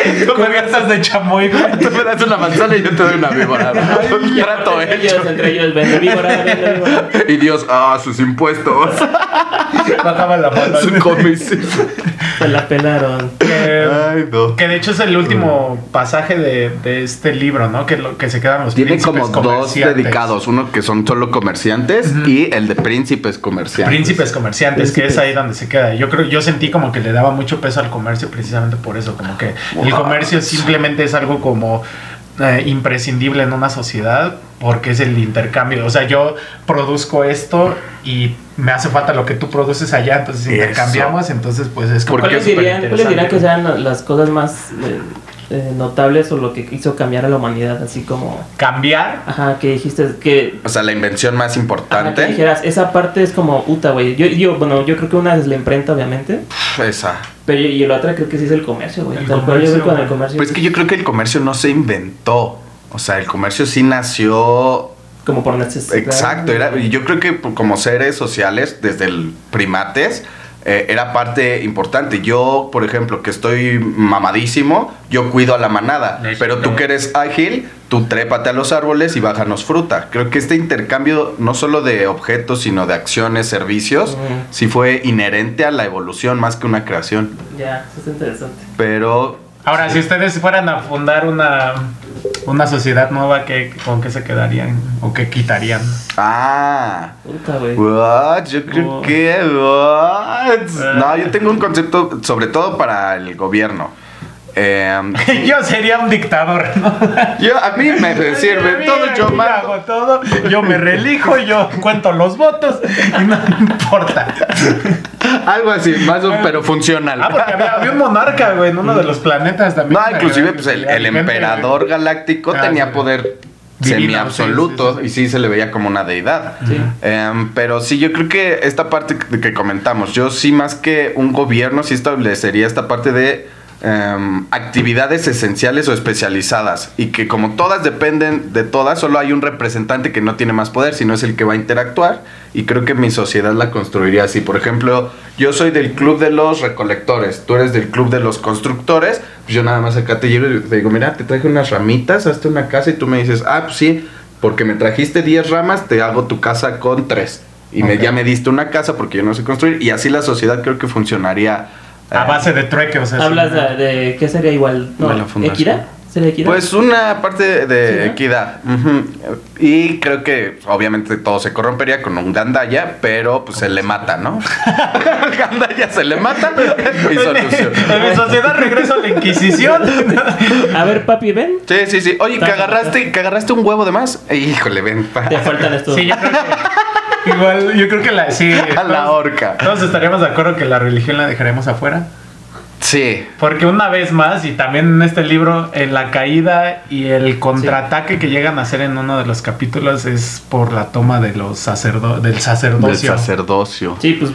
[laughs] Cubiertas de chamoy, güey. Tú me das una manzana y yo te doy una víbora. Un trato entre hecho. ellos, entre ellos, vende víbora, vende víbora. Y Dios, ah, sus impuestos. Bajaban la mano. Su comisión. Se la pelaron. Que, Ay, no. que de hecho es el último pasaje de, de este libro, ¿no? Que, lo, que se quedan los Tiene como dos comerciantes. dedicados, uno que son solo comerciantes y el de príncipes comerciantes. Príncipes comerciantes, que es ahí donde se queda. Yo creo, yo sentí como que le daba mucho peso al comercio precisamente por eso, como que el comercio simplemente es algo como eh, imprescindible en una sociedad porque es el intercambio. O sea, yo produzco esto y me hace falta lo que tú produces allá, entonces Eso. intercambiamos, entonces pues es como ¿Cuáles dirían, ¿cuáles dirían que sean las cosas más eh, eh, notables o lo que hizo cambiar a la humanidad? Así como, Cambiar. ajá, que dijiste que... O sea, la invención más ajá, que importante. dijeras, esa parte es como, puta, güey. Yo, yo, bueno, yo creo que una es la imprenta, obviamente. Esa. Pero y la otra creo que sí es el comercio, güey. El Tal cual yo voy con el comercio. Pues es que yo creo que el comercio no se inventó. O sea, el comercio sí nació Como por necesidad. Exacto, era, yo creo que como seres sociales, desde el primates, eh, era parte importante. Yo, por ejemplo, que estoy mamadísimo, yo cuido a la manada. Pero tú que eres ágil, tú trépate a los árboles y bájanos fruta. Creo que este intercambio, no solo de objetos, sino de acciones, servicios, sí fue inherente a la evolución más que una creación. Ya, eso es interesante. Pero Ahora, si ustedes fueran a fundar una, una sociedad nueva, ¿qué, ¿con qué se quedarían? ¿O qué quitarían? Ah, Puta, güey. what? Yo creo Oh. que what? No, yo tengo un concepto, sobre todo para el gobierno. Em, [laughs] yo sería un dictador, ¿no? [laughs] yo a mí me sirve todo, yo mando. hago todo, yo me relijo, yo cuento los votos y no [laughs] importa. Algo así, más o pero funcional. Ah, porque había, había un monarca, güey, en uno de los planetas también. No, inclusive pues el, el emperador galáctico Ah, tenía sí. poder semi-absoluto sí, sí, sí, y sí se le veía como una deidad. Sí. Em, pero sí, yo creo que esta parte que, que comentamos, yo sí más que un gobierno, sí establecería esta parte de em, actividades esenciales o especializadas y que como todas dependen de todas, solo hay un representante que no tiene más poder, sino es el que va a interactuar y creo que mi sociedad la construiría así. Por ejemplo, yo soy del club de los recolectores, tú eres del club de los constructores, pues yo nada más acá te llego y te digo, mira, te traje unas ramitas, hazte una casa y tú me dices, ah, pues sí, porque me trajiste 10 ramas, te hago tu casa con 3. Y me, Ok. ya me diste una casa porque yo no sé construir. Y así la sociedad creo que funcionaría. A base de trueque, o sea. Hablas de, de- ¿Qué sería igual? No, De la fundación. ¿Equidad? ¿Sería equidad? Pues una parte de Sí, ¿no? equidad. Y creo que obviamente todo se corrompería con un gandaya, pero pues se le mata, ¿no? [laughs] Gandaya se le mata y solución. En mi sociedad regreso a la Inquisición. A ver, papi, ven. Sí, sí, sí. Oye, que agarraste, que agarraste un huevo de más. Híjole, ven. pa. Te faltan estos. Sí, yo creo que. Igual, yo creo que la. Sí, [laughs] A la horca. Todos estaríamos de acuerdo que la religión la dejaremos afuera. Sí. Porque una vez más, y también en este libro, en la caída y el contraataque que llegan a hacer en uno de los capítulos es por la toma de los sacerdo del Del sacerdocio. sacerdocio. Sí, pues.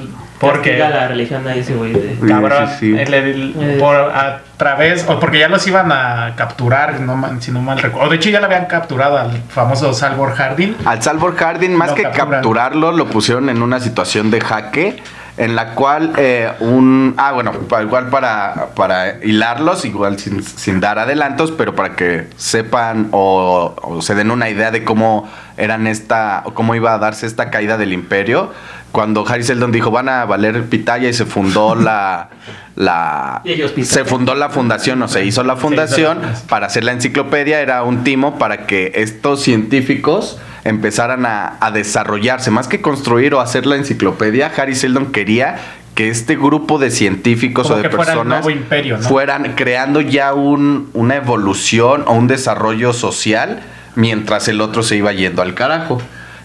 Porque- la religión ahí ese güey de. Sí, Cabrón, sí, sí. el- el- Eh. por a través, o porque ya los iban a capturar, no, mal- si no mal recuerdo. O de hecho ya lo habían capturado al famoso Salvor Hardin. Al Salvor Hardin, más que capturan. capturarlo, lo pusieron en una situación de jaque. En la cual eh, un. Ah, bueno, pa- igual para, para hilarlos, igual sin, sin dar adelantos, pero para que sepan o, o se den una idea de cómo eran esta. o cómo iba a darse esta caída del imperio. Cuando Harry Seldon dijo van a valer pitaya y se fundó la. la se fundó la fundación o se hizo la fundación para hacer la enciclopedia era un timo para que estos científicos empezaran a, a desarrollarse. Más que construir o hacer la enciclopedia, Harry Seldon quería que este grupo de científicos Como o de fuera personas nuevo imperio, ¿no? fueran creando ya un, una evolución o un desarrollo social mientras el otro se iba yendo al carajo.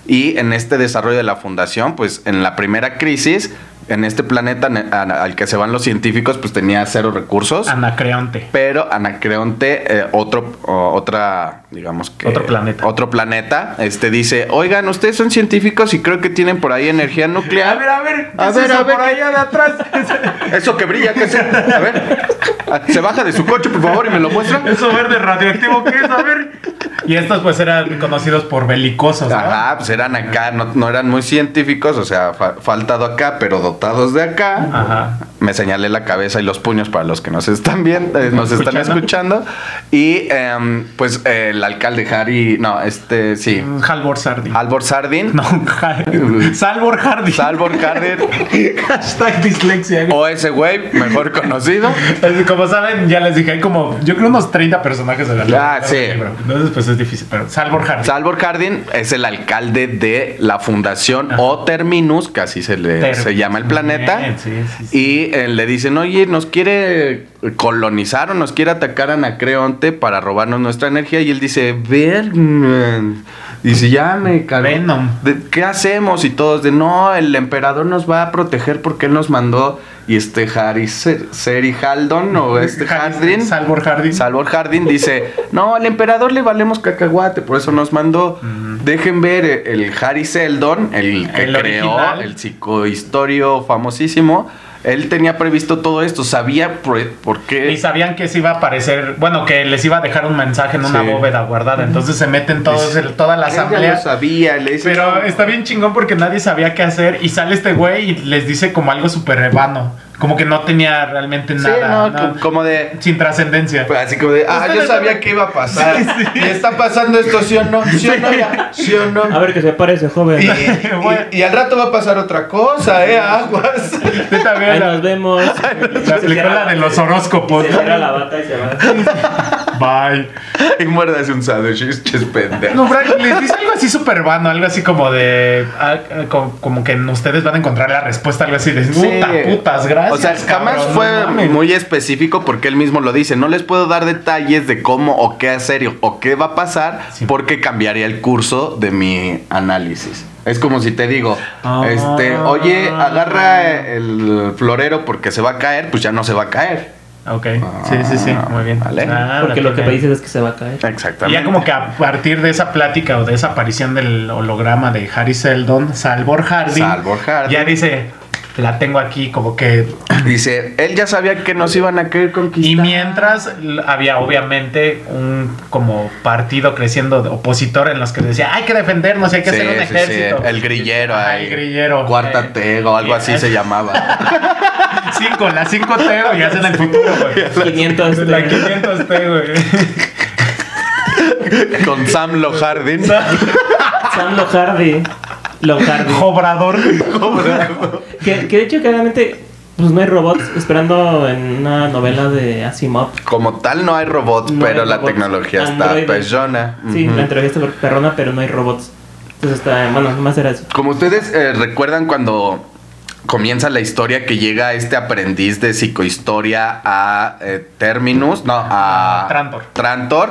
Y en este desarrollo de la fundación, pues en la primera crisis, en este planeta al que se van los científicos, pues tenía cero recursos. Anacreonte. Pero Anacreonte, eh, otro, otra, digamos que... Otro planeta. Otro planeta, este dice, oigan, ustedes son científicos y creo que tienen por ahí energía nuclear. A ver, a ver, A ¿qué es ver, eso a ver, por ¿qué- allá de atrás. [laughs] Eso que brilla, ¿qué es? A ver, se baja de su coche, por favor, y me lo muestra. Eso verde radioactivo, ¿qué es? A ver. Y estos pues eran conocidos por belicosos, ¿no? Ajá, pues eran acá, no, no eran muy científicos, o sea, fa- faltado acá, pero dotados de acá. Ajá. Me señalé la cabeza y los puños para los que nos están viendo, eh, nos están Escuchando. Y em, pues eh, el alcalde Harry, no, este, sí, Halvor Sardin. Albor Sardin, No, [laughs] Salvor Hardin. Salvor Hardin, [laughs] Hashtag dislexia. o ese güey, mejor conocido. [laughs] Como saben, ya les dije, hay como, yo creo unos 30 personajes de la Ah, sí. Entonces, pues difícil, pero Salvor Harding. Salvor Hardin es el alcalde de la fundación Ajá. o Terminus, que así se le se llama el planeta. Sí, sí, sí. Y eh, le dicen, oye, nos quiere colonizar o nos quiere atacar a Anacreonte para robarnos nuestra energía. Y él dice, ver, mm", dice, ya me cagó. Venom. ¿De- ¿Qué hacemos? Y todos de, no, el emperador nos va a proteger porque él nos mandó. Y este Harry Ser- Seri Haldon o [laughs] este Hardin. Salvor Harding. Salvor Hardin dice, [laughs] no, al emperador le valemos cacahuate, por eso nos mandó. Dejen ver el Harry Seldon, el que El creó original. el psicohistorio famosísimo. Él tenía previsto todo esto, sabía por, por qué. Y sabían que se iba a aparecer, bueno, que les iba a dejar un mensaje en una Sí. bóveda guardada. Entonces se meten todos, el- toda la asamblea. lo sabía, le dice, Pero está bien chingón porque nadie sabía qué hacer. Y sale este güey y les dice como algo súper vano. Como que no tenía realmente Sí, nada. no, nada- co- como de. sin trascendencia. pues, Así como de, ah, yo sabía que iba a pasar. [laughs] Y está pasando esto, ¿sí o no? ¿Sí o no? ya? ¿Sí o no? A ver que se parece, joven. Y, [laughs] Bueno. y- y al rato va a pasar otra cosa, ¿eh? Aguas. Ahí nos vemos. la película de los horóscopos. Se cierra la bata y se va. [laughs] Bye. Y muérdase un sándwich, es pendejo. No, Frank, les dice algo así súper vano, algo así como de. ah, ah, como, como que ustedes van a encontrar la respuesta, algo así de. Puta, putas, gracias. O sea, jamás cabrón, fue no mames". muy específico porque él mismo lo dice. No les puedo dar detalles de cómo o qué hacer o qué va a pasar Sí. porque cambiaría el curso de mi análisis. Es como si te digo, Ah. este, oye, agarra el florero porque se va a caer, pues ya no se va a caer. Ok, sí, sí, sí, muy bien. Vale. Ah, Porque lo que me dices es que se va a caer. Y Exactamente. ya como que a partir de esa plática o de esa aparición del holograma de Harry Seldon, Salvor Harding, Salvor Harding. ya dice, la tengo aquí como que... Dice, él ya sabía que nos iban a querer conquistar. Y mientras había obviamente un como partido creciendo de opositor en los que decía, hay que defendernos, hay que Sí, hacer un sí, sí, ejército. El grillero ahí. el grillero. Cuarta Eh, tego, algo así eh, se llamaba. [laughs] Cinco, la 5 T, güey, ya es en el futuro, güey. 500 [laughs] La de- 500 T, güey. Con Sam Lojardin. [laughs] Sam Lohardy. Lohardy. [laughs] Obrador. [laughs] Que, que de hecho, claramente, pues no hay robots esperando en una novela de Asimov. Como tal no hay robots, No pero hay la robots. tecnología está persona. Sí, la entrevista por perrona, pero no hay robots. Entonces está, bueno, más era eso. Como ustedes eh, recuerdan cuando comienza la historia que llega este aprendiz de psicohistoria a eh, Terminus, no, a A Trantor. Trantor,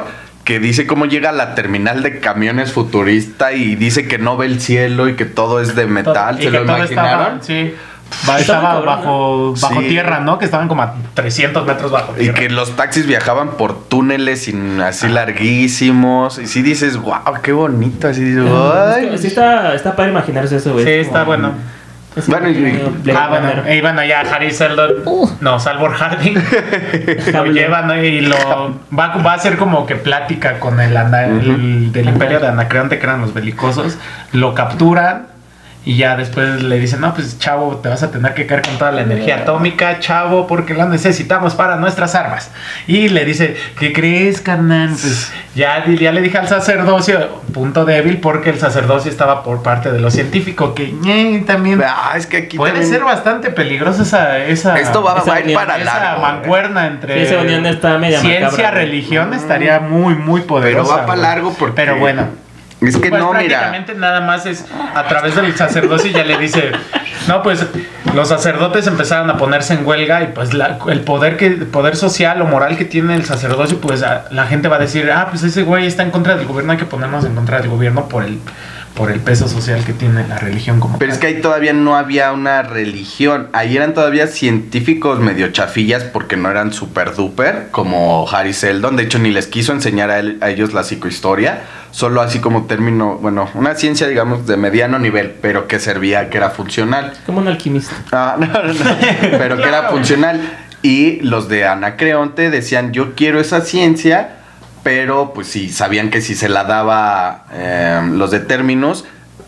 que dice cómo llega a la terminal de camiones futurista y dice que no ve el cielo y que todo es de metal. Y ¿Se lo imaginaron? Estaba, sí. Estaba bajo, bajo Sí. tierra, ¿no? Que estaban como a 300 metros bajo Y tierra. que los taxis viajaban por túneles sin- así larguísimos. Y sí dices, wow, qué bonito. Así dices, Es "Ay". que sí está, está para imaginarse eso, güey. Sí, Es está como- bueno. Bueno, y- medio Blade Ah, bueno, e iban allá Harry Seldon, no, Salvor Harding, [laughs] lo llevan y lo va, va a ser como que plática con el, ana- el del imperio de Anacreonte, que eran los belicosos, lo capturan y ya después le dicen, no, pues chavo, te vas a tener que caer con toda la energía atómica, chavo, porque la necesitamos para nuestras armas. Y le dice, ¿qué crees, carnal? Pues ya, ya le dije al sacerdocio, punto débil, porque el sacerdocio estaba por parte de los científicos, que ñe, también... Ah, es que aquí Puede también- ser bastante peligrosa esa, esa, Esto va, esa va a ir unión, para esa largo. ¿eh? mancuerna entre Sí, esa unión está media ciencia, macabra, religión estaría muy, muy Pero poderosa. va para largo porque. Pero bueno. Es que Pues no, mira. prácticamente nada más es a través del sacerdocio ya le dice, no, pues los sacerdotes empezaron a ponerse en huelga y pues la- el poder que el poder social o moral que tiene el sacerdocio, pues a- la gente va a decir, ah, pues ese güey está en contra del gobierno, hay que ponernos en contra del gobierno por el por el peso social que tiene la religión como Pero es que ahí todavía no había una religión. Ahí eran todavía científicos medio chafillas porque no eran super duper como Harry Seldon. De hecho, ni les quiso enseñar a, él- a ellos la psicohistoria. Solo así como término, bueno, una ciencia, digamos, de mediano nivel, pero que servía, que era funcional. Como un alquimista. Ah, [laughs] no, no, no, pero que era funcional. Y los de Anacreonte decían, yo quiero esa ciencia, pero pues sí, sabían que si se la daba eh, los de términos,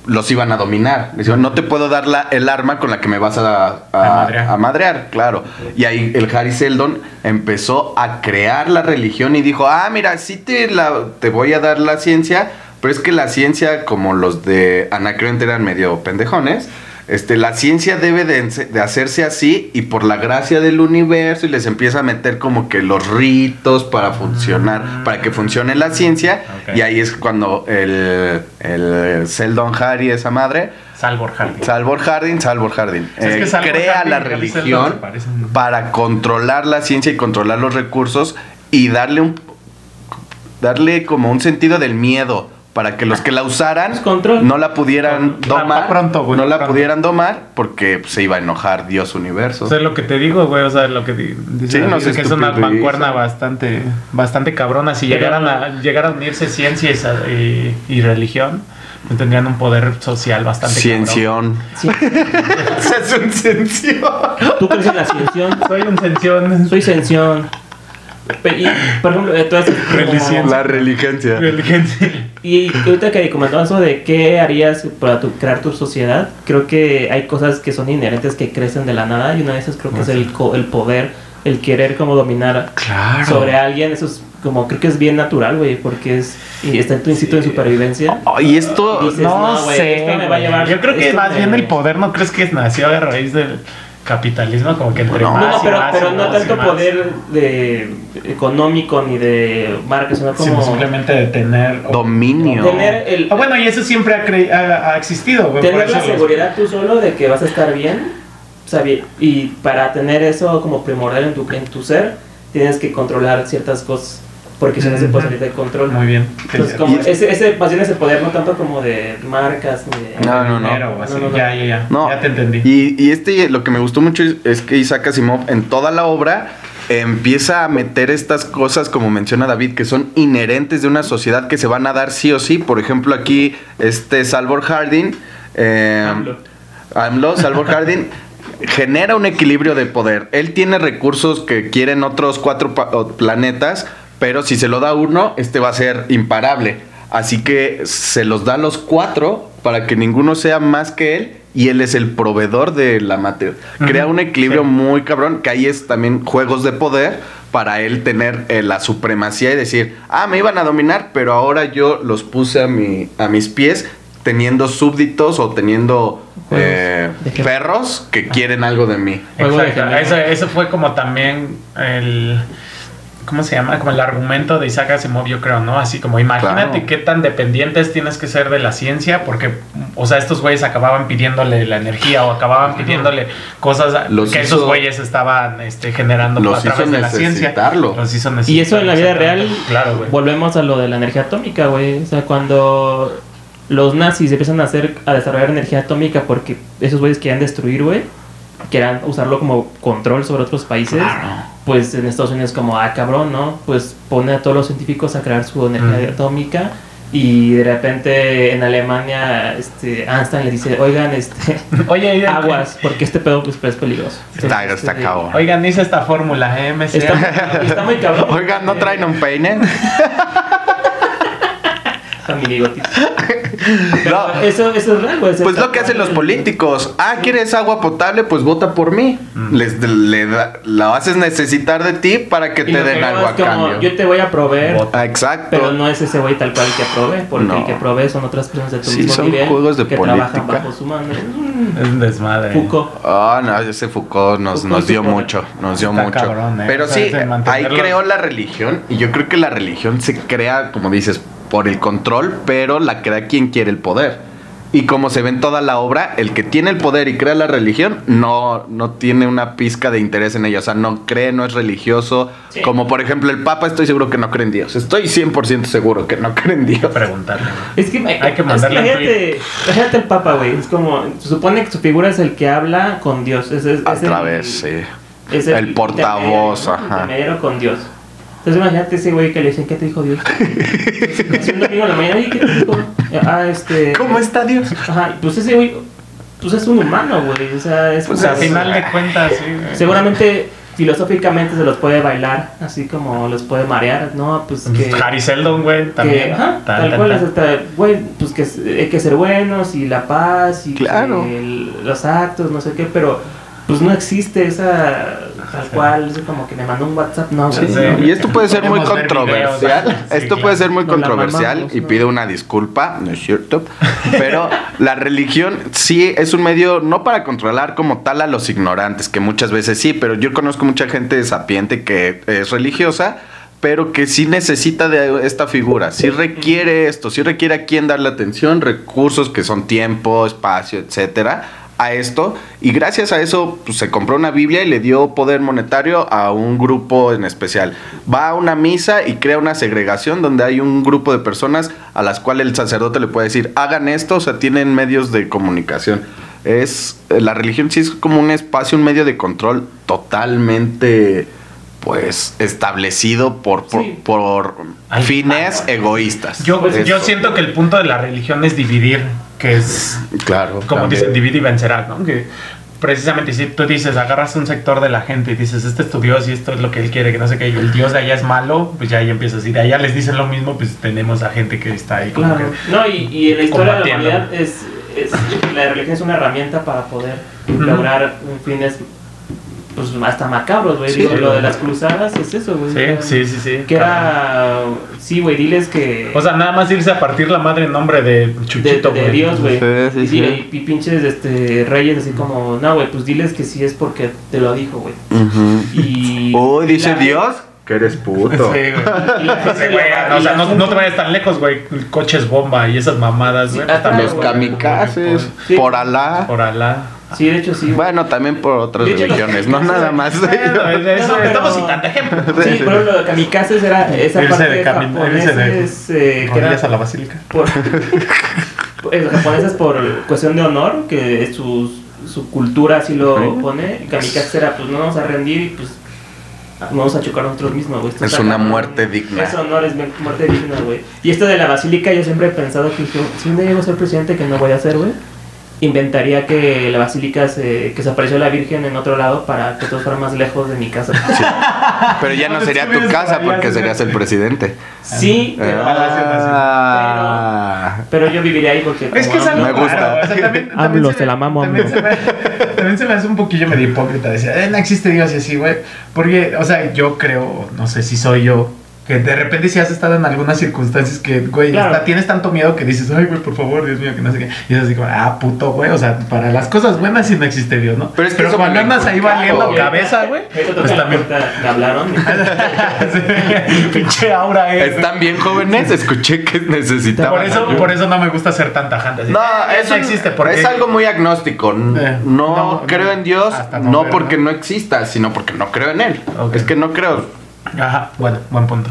los iban a dominar. Decían, no te puedo dar la- el arma con la que me vas a, a- A madrear. a madrear, claro. Y ahí el Harry Seldon empezó a crear la religión y dijo, ah, mira, sí te, la, te voy a dar la ciencia, pero es que la ciencia, como los de Anacreonte eran medio pendejones, este, la ciencia debe de, hacerse así y por la gracia del universo y les empieza a meter como que los ritos para funcionar, para que funcione la ciencia. Y ahí es cuando el, el Seldon Harry, esa madre, Salvor Hardy. Salvor Harding, Salvor Harding, Es que eh, Salvor crea la Seldon religión para controlar la ciencia y controlar los recursos y darle un darle como un sentido del miedo para que los que la usaran Es control. no la pudieran domar, pronto, güey, no la pronto. pudieran domar porque se iba a enojar Dios universo. O sea, lo que te digo, güey, o sea, lo que di- dice Sí, no sé, que es una mancuerna bastante, bastante cabrona. Si llegaran a, llegaran a unirse ciencia y, sa- y- religión, pues tendrían un poder social bastante Ciención. Sí. [laughs] es un ciención. ¿Tú crees en la cabrón. Soy un sensión. Soy sensión. Y, por ejemplo, todas Religión. La religencia. Y ahorita que comentabas eso de qué harías para tu- crear tu sociedad, creo que hay cosas que son inherentes que crecen de la nada y una de esas creo que es el, el poder, el querer como dominar Claro. sobre alguien, eso es como creo que es bien natural, güey, porque es y está en tu instinto de supervivencia. Oh, y esto Y dices, No, no, güey, sé. esto me va a llevar- Yo creo que más me- bien el poder, ¿no crees que nació a raíz del capitalismo? Como que entre No, No, más no, y pero, más pero y no tanto más. poder de económico ni de marca, sino como Sino simplemente de tener... dominio. tener el Ah, bueno, y eso siempre ha, cre- ha- ha existido, tener la los- seguridad tú solo de que vas a estar bien, y para tener eso como primordial en tu, en tu ser, tienes que controlar ciertas cosas, porque si no se puede salir de control. Muy bien. Entonces, como Y- ese, ese, más bien ese poder no tanto como de marcas ni de... No, no, no. Dinero o así. No, no, no. Ya, ya, ya. No. Ya te entendí. Y, y este, lo que me gustó mucho es, es que Isaac Asimov en toda la obra empieza a meter estas cosas, como menciona David, que son inherentes de una sociedad que se van a dar sí o sí. Por ejemplo, aquí este Salvor Harding, eh, AMLO. AMLO, Salvor Harding, [laughs] genera un equilibrio de poder. Él tiene recursos que quieren otros cuatro planetas, pero si se lo da uno, este va a ser imparable. Así que se los da a los cuatro para que ninguno sea más que él y él es el proveedor de la materia. Crea un equilibrio sí. muy cabrón, que ahí es también juegos de poder para él tener eh, la supremacía y decir, ah, me iban a dominar, pero ahora yo los puse a, mi, a mis pies teniendo súbditos o teniendo eh, perros que quieren algo de mí. Exacto. Eso, eso fue como también el. ¿Cómo se llama? Como el argumento de Isaac Asimov, yo creo, ¿no? Así como, imagínate Claro. qué tan dependientes tienes que ser de la ciencia, porque, o sea, estos güeyes acababan pidiéndole la energía o acababan pidiéndole cosas Los que hizo- esos güeyes estaban este, generando los a través hizo de la ciencia. Los hizo Y eso en la vida real, Claro, güey. volvemos a lo de la energía atómica, güey. O sea, cuando los nazis empiezan a hacer, a desarrollar energía atómica porque esos güeyes querían destruir, güey, querían usarlo como control sobre otros países, pues en Estados Unidos como, ah, cabrón, ¿no? Pues pone a todos los científicos a crear su energía Mm. atómica y de repente en Alemania, este, Einstein le dice, oigan, este, [laughs] Oye, aguas, porque este pedo pues, es peligroso. Está, Entonces, está este, cabrón. Oigan, hice esta fórmula, ¿eh? MC. Está, está muy cabrón. Oigan, ¿no traen un peine? [laughs] A mi bigotito. [laughs] No. Eso, eso es real, güey. Pues lo que hacen los políticos. Ah, ¿quieres agua potable? Pues vota por mí. Mm. Les, le da- la haces necesitar de ti para que Y te que den hago algo es a como, cambio. Yo te voy a proveer. Ah, exacto. pero no es ese güey tal cual que provee, porque No. el que provee son otras personas de tu Sí, mismo son nivel juegos de que política. trabajan bajo su mano. Es un desmadre. Foucault. Ah, no, ese Foucault nos, Foucault nos dio mucho, nos dio Está mucho. cabrón, ¿eh? Pero O sea, sí, ahí creó la religión y yo creo que la religión se crea, como dices, por el control, pero la crea quien quiere el poder. Y como se ve en toda la obra, el que tiene el poder y crea la religión no, no tiene una pizca de interés en ella. O sea, no cree, no es religioso. Sí. Como por ejemplo el Papa, estoy seguro que no cree en Dios. Estoy 100% seguro que no [laughs] cree en Dios. Preguntarle. Es que, Hay que es mandarle un imagínate, imagínate el Papa, güey. Es como, se supone que su figura es el que habla con Dios. Es, es, A es el- través, sí. es el portavoz, intermediario, ¿no? ajá. Intermediario con Dios. Entonces imagínate ese güey que le dicen, ¿qué te dijo Dios? [laughs] Un domingo en la mañana, "Oye, ¿qué te dijo? Ah, este... ¿Cómo está Dios? Ajá, pues ese güey, pues es un humano, güey. O sea, es Pues como- al final de cuentas, sí. güey. Seguramente filosóficamente se los puede bailar, así como los puede marear, ¿no? Pues que... Harry Seldon, güey, también. que, ajá, tal tan, cual hasta, güey, pues que hay que ser buenos y la paz y Claro. el- los actos, no sé qué, pero pues no existe esa tal cual, eso como que me mandó un WhatsApp, no. Sí. no. Y esto puede ser muy controversial. videos, ¿no? Sí, esto claro. puede ser muy controversial mamamos, y pido una disculpa, no es cierto. Pero la religión sí es un medio no para controlar como tal a los ignorantes, que muchas veces sí, pero yo conozco mucha gente sapiente que es religiosa. Pero que sí necesita de esta figura, sí requiere esto, sí requiere a quién darle atención, recursos que son tiempo, espacio, etcétera, a esto y gracias a eso pues, se compró una Biblia y le dio poder monetario a un grupo en especial. Va a una misa y crea una segregación donde hay un grupo de personas a las cuales el sacerdote le puede decir, hagan esto, o sea, tienen medios de comunicación. Es la religión sí es como un espacio, un medio de control totalmente pues establecido por por, Sí. por Ay, fines egoístas. Yo, Pues, yo siento que el punto de la religión es dividir, que es claro, como también. dicen, divide y vencerá, ¿no? Que precisamente si tú dices, agarras un sector de la gente y dices, este es tu Dios y esto es lo que él quiere, que no sé qué, y el Dios de allá es malo, pues ya ahí empiezas. Y de allá les dicen lo mismo, pues tenemos a gente que está ahí como Claro. que... No, y, y en la historia de la humanidad es, es- la religión es una herramienta para poder lograr fines pues hasta macabros, güey. Sí. Digo, lo de las cruzadas es eso, güey. Sí, sí, sí, sí. Que era sí, güey, diles que O sea, nada más irse a partir la madre en nombre de de, Chuchito, de güey. Dios, güey. Sí, sí, y, sí. y- y pinches este reyes así como, no, güey, pues diles que sí es porque te lo dijo, güey. Ujú. Y [laughs] Uy, dice la- Dios que eres puto. Sí, güey. [laughs] Güey, le- o sea, no, no te vayas tan lejos, güey. Coches bomba y esas mamadas, güey. Sí, también, Los güey. kamikazes, Sí. por Alá. Por Alá. Sí, de hecho sí. güey. Bueno, también por otras De hecho, los religiones, no nada más. Bueno, eso- No, no, estamos citando ejemplos. Sí, por ejemplo, kamikazes era esa Irse parte de de irse de japoneses eh, que era Rodillas a la basílica. por [laughs] eh, los japoneses por cuestión de honor, que su, su cultura así lo Sí. pone. Y kamikazes era pues no vamos a rendir y pues nos vamos a chocar nosotros mismos, güey. Esto Es una muerte güey. digna. Es honor, es muerte digna, güey. Y esto de la basílica yo siempre he pensado que si un día llego a ser presidente, que no voy a hacer, güey. Inventaría que la basílica se, que se apareció la Virgen en otro lado para que todo fuera más lejos de mi casa. Pero ya no sería tu casa porque serías el [laughs] presidente. Sí, pero, Ah. pero yo viviría ahí porque Es que es como algo Me gusta. raro, o sea, también, [laughs] AMLO, también se la mamo, también se, me, [laughs] también se me hace un poquillo medio hipócrita decir, eh, no existe Dios y así, güey. Porque, o sea, yo creo, no sé si soy yo, que de repente si has estado en algunas circunstancias que, güey, Claro. hasta tienes tanto miedo que dices, ay, güey, por favor, Dios mío, que no sé qué. Y es así como, ah, puto, güey, o sea, para las cosas buenas sí no existe Dios, ¿no? Pero es que eso cuando andas ahí valiendo cabeza, güey, pues también... puerta, me hablaron. [laughs] Pinche aura, eh. ¿Están bien jóvenes? Escuché que necesitaban. Por eso, ayuda. por eso no me gusta ser tan tajante. así, No, "Eh, eso no existe porque es algo muy agnóstico. Eh, no, no, creo no, en Dios, no, porque ¿no? exista, sino porque no creo en él. Es que no creo. Ajá, bueno, buen punto.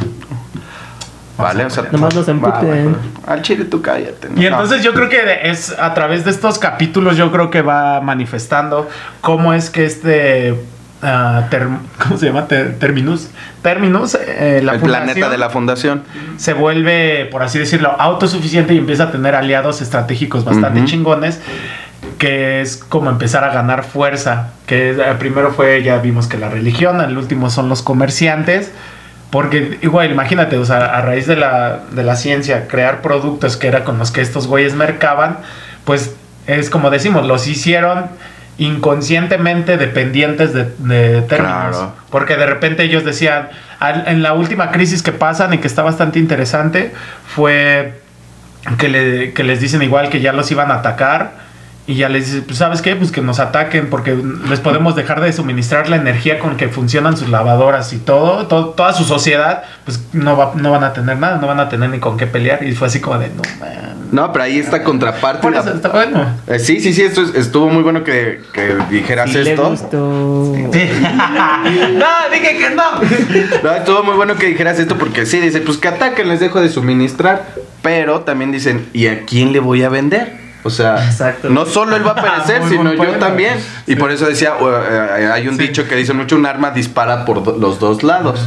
Vale, o sea, Nomás no se emputen. Al chile tú cállate. Y entonces yo creo que es a través de estos capítulos yo creo que va manifestando cómo es que este ah, term- ¿cómo se llama? Ter- terminus terminus eh, la el planeta de la fundación. se vuelve por así decirlo autosuficiente y empieza a tener aliados estratégicos bastante chingones que es como empezar a ganar fuerza que eh, primero fue ya vimos que la religión el último son los comerciantes porque igual, imagínate, o sea, a raíz de la, de la ciencia, crear productos que era con los que estos güeyes mercaban, pues es como decimos, los hicieron inconscientemente dependientes de, de términos. Claro. Porque de repente ellos decían, al- en la última crisis que pasan y que está bastante interesante, fue que, le- que les dicen igual que ya los iban a atacar. Y ya les dice, pues sabes qué, pues que nos ataquen porque les podemos dejar de suministrar la energía con que funcionan sus lavadoras y todo, todo- toda su sociedad, pues no, va- no van a tener nada, no van a tener ni con qué pelear. Y fue así como de, no, man. No, pero ahí está contraparte. Por eso está bueno. Eh, sí, sí, sí, esto es- estuvo muy bueno que, que dijeras Sí le esto. gustó. Sí. [laughs] no, dije que no. [laughs] No, estuvo muy bueno que dijeras esto porque sí, dice, pues que ataquen, les dejo de suministrar, pero también dicen, ¿y a quién le voy a vender? O sea, Exacto. no solo él va a [laughs] perecer, sino yo también. Y Sí. por eso decía, eh, hay un Sí. dicho que dice mucho, un arma dispara por los dos lados.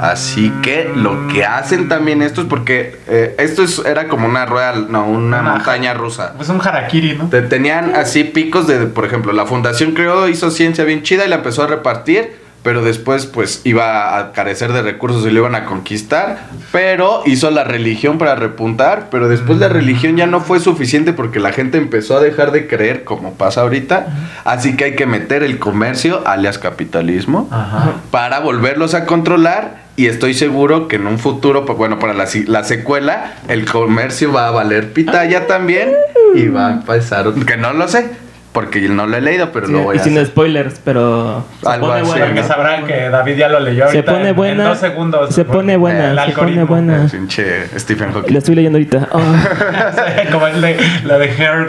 Así que lo que hacen también estos, porque eh, esto es- era como una rueda, no, una Una- montaña rusa. Es un harakiri, ¿no? Te- tenían así picos de, por ejemplo, la fundación creó, hizo ciencia bien chida y la empezó a repartir, pero después pues iba a carecer de recursos y lo iban a conquistar, pero hizo la religión para repuntar, pero después la religión ya no fue suficiente porque la gente empezó a dejar de creer como pasa ahorita, así que hay que meter el comercio, alias capitalismo, Ajá. para volverlos a controlar y estoy seguro que en un futuro, pues, bueno, para la, la secuela, el comercio va a valer pitaya también y va a empezar, que no lo sé, porque no lo he leído, pero Sí, lo voy y a sin hacer. spoilers, pero se Algo pone así, buena. Porque ¿no? sabrán que David ya lo leyó Se ahorita pone en- en buena. dos segundos. Se pone buena, El se algoritmo. pone buena. Pinche Stephen La Hawking. estoy leyendo ahorita. [laughs] Oh. [laughs] Como el de, la de Hair.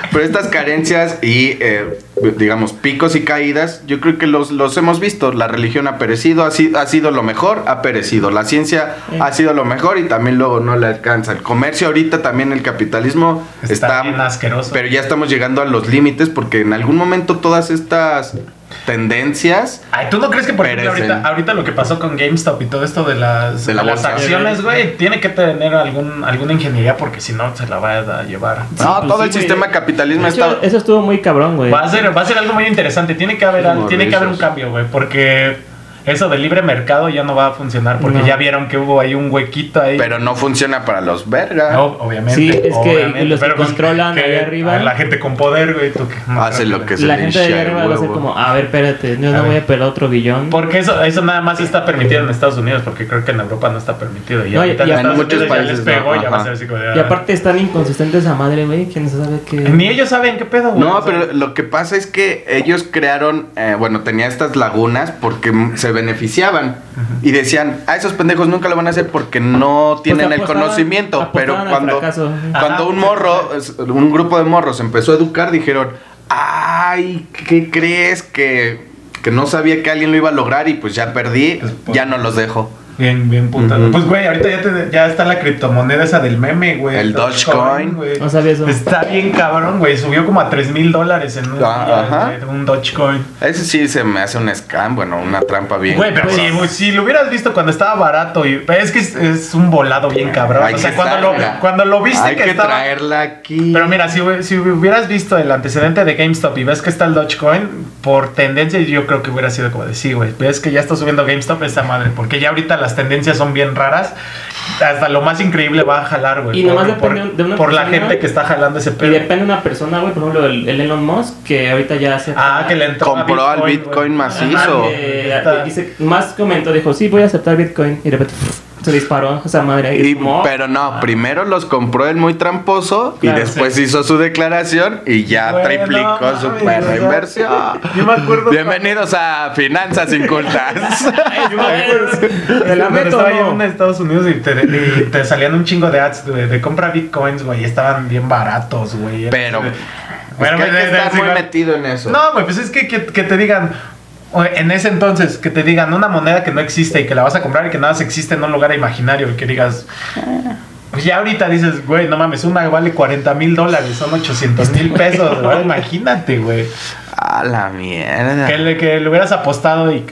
[laughs] Pero estas carencias y, eh, digamos, picos y caídas, yo creo que los, los hemos visto. La religión ha perecido, ha, si- ha sido lo mejor, ha perecido. La ciencia ha sido lo mejor y también luego no le alcanza. El comercio ahorita, también el capitalismo Está está... bien asqueroso. Pero ya estamos llegando a los límites porque en algún momento todas estas tendencias... Ay, ¿tú no crees que por ejemplo ahorita, ahorita lo que pasó con GameStop y todo esto de las, De la de las acciones, güey, tiene que tener algún, alguna ingeniería porque si no se la va a llevar. No, pues todo sí, el sistema capitalismo hecho, está... Eso estuvo muy cabrón, güey. Va a ser, va a ser algo muy interesante. Tiene que haber, al- tiene que haber un cambio, güey, porque eso de libre mercado ya no va a funcionar porque No. ya vieron que hubo ahí un huequito ahí. Pero no funciona para los verga. No, obviamente. Sí, es que los que pues, controlan que ahí arriba- La gente con poder, güey. tú que- Hace lo que se La le gente de arriba va a ser como, a ver, espérate, yo A no voy a pelar otro billón. Porque eso, eso nada más está permitido en Estados Unidos, porque creo que en Europa no está permitido. Y No, y- ahorita y en en Estados muchos Unidos ya les países pegó, no, ya va a ser así como de, Y aparte están inconsistentes a madre, güey. ¿Quién sabe qué? Ni ellos saben qué pedo, güey. No, pero lo que pasa es que ellos crearon, eh, bueno, tenía estas lagunas porque m- se beneficiaban y decían, a esos pendejos nunca lo van a hacer porque no tienen el apostaban- conocimiento. Pero cuando, cuando Ajá. un morro, un grupo de morros empezó a educar, dijeron, ay, ¿qué crees que, que no sabía que alguien lo iba a lograr y pues ya perdí, Pues, pues, ya no los dejo? Bien, bien puta. Pues, güey, ahorita ya, te- ya está la criptomoneda esa del meme, güey. El Dogecoin. No sabía eso. Está bien cabrón, güey. Subió como a 3 mil dólares en un Ah, día, ajá. güey, un Dogecoin. Ese sí se me hace un scam, bueno, una trampa bien. Güey, pero Pues- si, lo hubieras visto cuando estaba barato y es que es, es un volado bien cabrón. Hay o sea, que cuando lo, cuando lo viste Hay que, que, estaba traerla aquí. Pero mira, si, si hubieras visto el antecedente de GameStop y ves que está el Dogecoin, por tendencia yo creo que hubiera sido como de sí, güey. Ves que ya está subiendo GameStop esta madre, porque ya ahorita las tendencias son bien raras. Hasta lo más increíble va a jalar, güey. Y nomás por, depende de una por la gente que está jalando ese Y pedo. depende de una persona, güey, por ejemplo, el, el Elon Musk, que ahorita ya hace... Ah, que le entró a Compró al. Bitcoin macizo. Hizo. que, dice, más comentó, dijo, sí, voy a aceptar Bitcoin. Y de repente se disparó esa madre ahí. Y- como, pero no, primero los compró él muy tramposo Claro, y después sí. hizo su declaración y ya triplicó no su perra o inversión. [laughs] Yo me acuerdo. Bienvenidos a Finanzas Incultas. [laughs] "Ay, güey, te la Cuando meto, estaba yo no". en Estados Unidos y te, y te salían un chingo de ads de, de compra bitcoins, güey, y estaban bien baratos, güey. Pero Bueno, es que hay de- que de- estar de- muy metido en eso. No, güey, pues es que, que, que te digan, o en ese entonces, que te digan una moneda que no existe y que la vas a comprar y que nada más existe en un lugar imaginario y que digas... Pues ya ahorita dices, güey, no mames, una vale 40 mil dólares, son 800 mil pesos, güey, imagínate, güey. A la mierda. Que le, que le hubieras apostado y...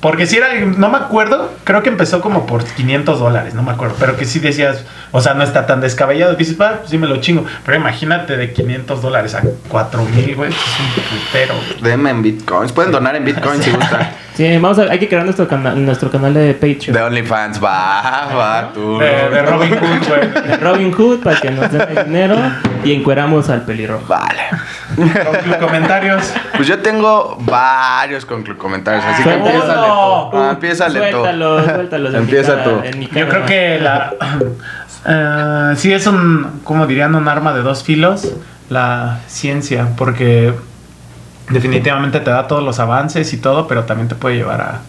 que- Porque si era, no me acuerdo, creo que empezó como por 500 dólares, no me acuerdo, pero que sí decías, o sea, no está tan descabellado, dices, va, pues sí me lo chingo, pero imagínate de 500 dólares a 4 mil, güey, es un putero. Denme en bitcoins. Pueden donar en bitcoins si [laughs] gustan. Sí, vamos a, hay que crear nuestro, cana- nuestro canal de Patreon. De OnlyFans. Va, va, tú. De, de Robin Hood, güey. De Robin Hood para que nos den el dinero y encueramos al pelirrojo. Vale. Conclu- comentarios. Pues yo tengo varios conclu comentarios, así que ¡Uno! empiézale tú. Ah, empiézale tú. Empieza tú. Yo creo que la. eh, sí es un, como dirían, un arma de dos filos, la ciencia, porque definitivamente te da todos los avances y todo, pero también te puede llevar a,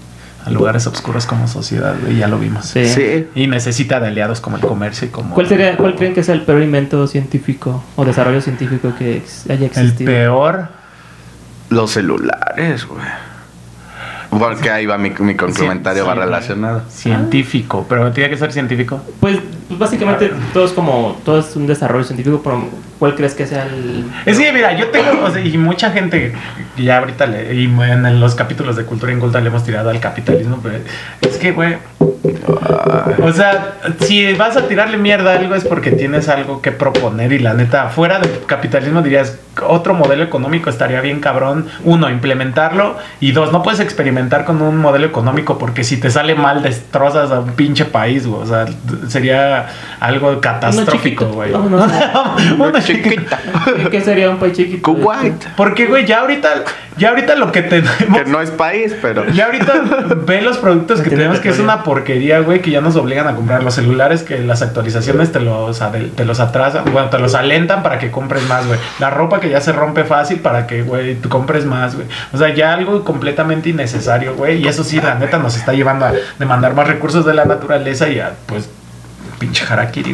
a lugares oscuros como sociedad, güey, ya lo vimos. Sí. Sí. Y necesita de aliados como el comercio y como... ¿Cuál, sería, ¿Cuál creen que es el peor invento científico o desarrollo científico que ex- haya El existido? peor... Los celulares, güey. Porque ahí va mi, mi comentario Sí, va sí, relacionado. Científico, pero tiene que ser científico. Pues, pues básicamente todo es como, todo es un desarrollo científico, pero ¿cuál crees que sea el...? Es que, mira, yo tengo, o sea, y mucha gente, ya ahorita, le, y en los capítulos de Cultura Inculta le hemos tirado al capitalismo, pero es que, güey, O sea, si vas a tirarle mierda a algo es porque tienes algo que proponer y la neta, fuera del capitalismo dirías, otro modelo económico estaría bien cabrón. Uno, implementarlo y dos, no puedes experimentar con un modelo económico porque si te sale mal destrozas a un pinche país, güey. O sea, sería algo catastrófico, güey. No, no, no. Chiquita. [laughs] ¿Qué sería un país chiquito? Kuwait. Porque, güey, ya ahorita, ya ahorita lo que tenemos... Que no es país, pero. Ya ahorita ve los productos que tenemos que es una porquería, güey, que ya nos obligan a comprar los celulares, que las actualizaciones te los, te los atrasan, bueno, te los alentan para que compres más, güey. La ropa que ya se rompe fácil para que, güey, tú compres más, güey. O sea, ya algo completamente innecesario, güey. Y eso sí, la neta nos está llevando a demandar más recursos de la naturaleza y a, pues, pinche harakiri,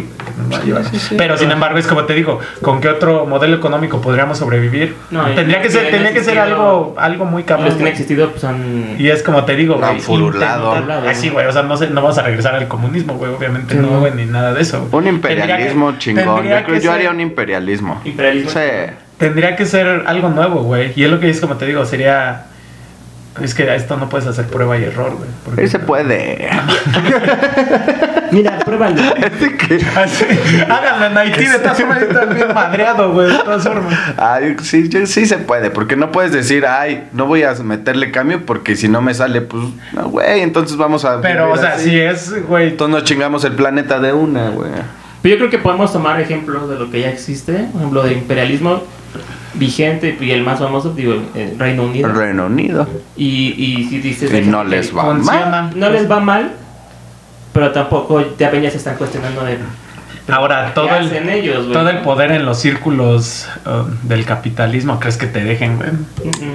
güey. Pero sin embargo, es como te digo, ¿con qué otro modelo económico podríamos sobrevivir? No, tendría que ser, tendría que ser algo, algo muy cabrón. Los que han existido pues. Y es como te digo, No, güey. furulado. intentar- Ay, sí, güey. O sea, no, sé, no vamos a regresar al comunismo, güey. Obviamente Sí, no, güey, ni nada de eso. Un imperialismo que- chingón. Yo, creo, haría un imperialismo. Imperialismo. Sí. Tendría que ser algo nuevo, güey. Y es lo que es como te digo, sería. Es que a esto no puedes hacer prueba y error, güey. porque- Sí se puede. [laughs] Mira, pruébalo. [laughs] Así, háganlo en Haití, de todas formas, está bien madreado, güey. De todas formas. Ay, sí, yo- sí se puede, porque no puedes decir, ay, no voy a meterle cambio porque si no me sale, pues, no, güey, entonces vamos a... Pero, o sea, así. si es, güey. Entonces nos chingamos el planeta de una, güey. Pero yo creo que podemos tomar ejemplos de lo que ya existe. Por ejemplo, de imperialismo vigente y el más famoso, digo, eh, Reino Unido. Reino Unido. Y, y si dices. Y no les va mal. No les va mal, pero tampoco también ya se están cuestionando de. Ahora, todo ¿qué el, hacen ellos, güey? todo el poder en los círculos uh, del capitalismo, ¿crees que te dejen, güey?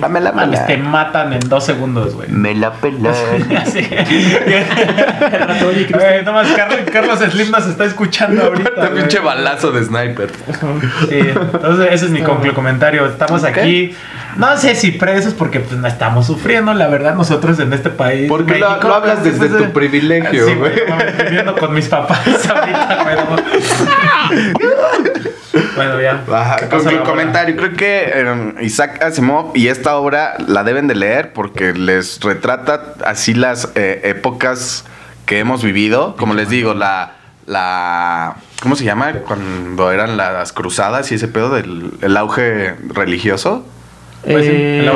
Dame la mala. te matan en dos segundos, güey. Me la pelan. [laughs] [laughs] Nomás Carlos, Carlos Slim nos está escuchando ahorita. Este pinche balazo de sniper. Sí, entonces ese es mi conclu comentario. Estamos aquí, no sé si presos porque pues no estamos sufriendo, la verdad, nosotros en este país. Porque lo, México, lo hablas pues, desde pues, tu privilegio, Sí, güey. viviendo con mis papás [laughs] ahorita. Bueno, ya. Ajá, ¿Qué con bola? comentario, creo que eh, Isaac Asimov y esta obra la deben de leer porque les retrata así las eh, épocas que hemos vivido. Como les digo, la, la ¿cómo se llama? Cuando eran las cruzadas y ese pedo del el auge religioso. Pues Eh.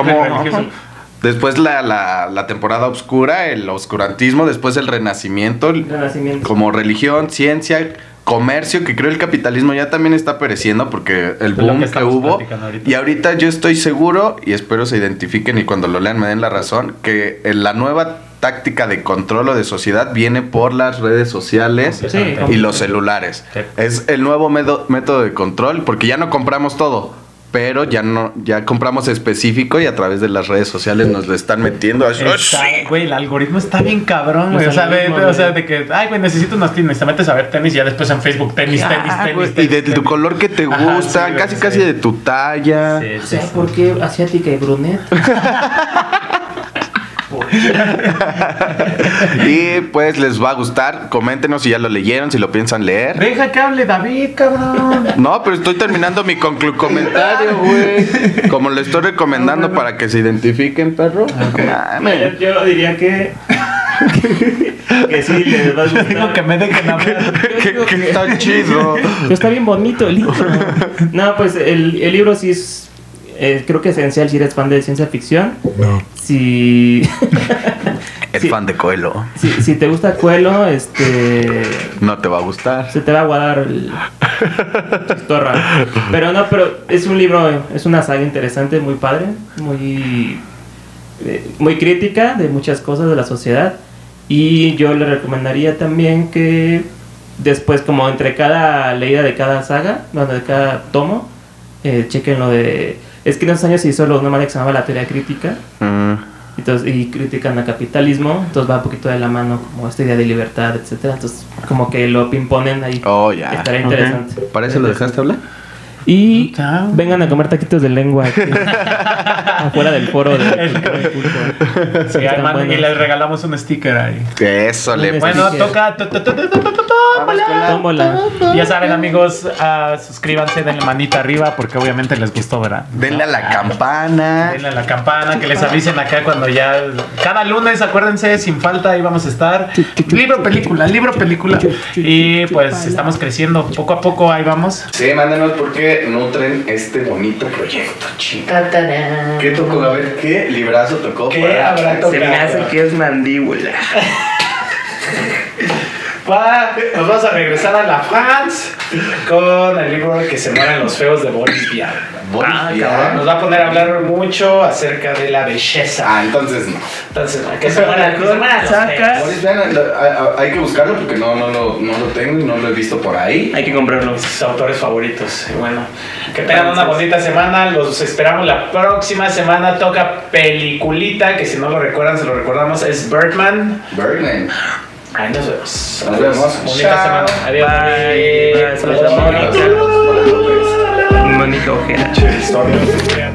Después la, la, la temporada oscura, el oscurantismo, después el renacimiento, Renacimiento. como religión, ciencia, comercio, que creo el capitalismo ya también está pereciendo porque el boom que hubo. ahorita. Y ahorita yo estoy seguro, y espero se identifiquen y cuando lo lean me den la razón, que en la nueva táctica de control o de sociedad viene por las redes sociales Sí, y los celulares. Sí. Es el nuevo método de control porque ya no compramos todo. Pero ya no, ya compramos específico y a través de las redes sociales nos lo están metiendo. Está- Güey, el algoritmo está bien cabrón, güey. O sea, o de que, ay, güey, necesito unos tenis. Te metes a ver tenis y ya después en Facebook, tenis, tenis, Ah, tenis. güey, y tenis, de tu tenis. color que te Ajá, gusta, sí, casi sí. casi de tu talla. Sí, sí. ¿por qué asiática y brunet? [laughs] [laughs] Y pues les va a gustar. Coméntenos si ya lo leyeron, si lo piensan leer. Deja que hable David, cabrón. No, pero estoy terminando mi conclu comentario, [laughs] güey. Como le estoy recomendando para que se identifiquen, perro. Mames. Yo diría que. que sí, les va a Digo gustar. que me dejen hablar. [laughs] Que, que está chido. Pero está bien bonito el libro. No, pues el, el libro sí es. Eh, creo que esencial si eres fan de ciencia ficción. No. Si. [laughs] El fan de Coelho. si, si te gusta Cuelo, este. No te va a gustar. Se te va a guardar el. chistorra. Pero no, pero es un libro, es una saga interesante, muy padre, muy. eh, muy crítica de muchas cosas de la sociedad. Y yo le recomendaría también que después, como entre cada leída de cada saga, bueno, de cada tomo, eh, chequen lo de. Es que en esos años se hizo lo normal que se llamaba la teoría crítica. Mm. Entonces, y critican al capitalismo, entonces va un poquito de la mano como esta idea de libertad, etcétera. Entonces, como que lo imponen ahí. Oh, ya. Estaría interesante. ¿Para eso lo dejaste hablar? Y vengan a comer taquitos de lengua aquí, [laughs] afuera del foro de. Sí, y les regalamos un sticker ahí. Eso le Un Bueno, sticker. toca. Tómbola. Ya saben, amigos, ah, suscríbanse, denle manita arriba porque obviamente les gustó, ¿verdad? Denle a la campana. Denle a la campana, que les avisen acá cuando ya. Cada lunes, acuérdense, sin falta, ahí vamos a estar. Libro, película, libro, película. Y pues estamos creciendo poco a poco, ahí vamos. Sí, mándenos porque nutren este bonito proyecto, chica. ¿Qué tocó? A ver, ¿qué librazo tocó? para- Se me hace que es mandíbula. [laughs] Pa, nos vamos a regresar a la France con el libro que se mueren los feos de Boris Vian. Boris Ah, Vian. Nos va a poner a hablar mucho acerca de la belleza. Ah, entonces no. Entonces, que se mueran, que se mueran los feos. Boris Vian, lo- a- a- hay que buscarlo porque no, no, lo, no lo tengo y no lo he visto por ahí. Hay que comprarlo. Sus autores favoritos. Bueno, que tengan una bonita semana. Los esperamos la próxima semana. Toca peliculita, que si no lo recuerdan, se lo recordamos, es Birdman. Birdman. Ahí nos vemos. Nos vemos. Bonita Chao. semana. Adiós. Bye. Bye. Adiós. Mónica Ojeda. Historia.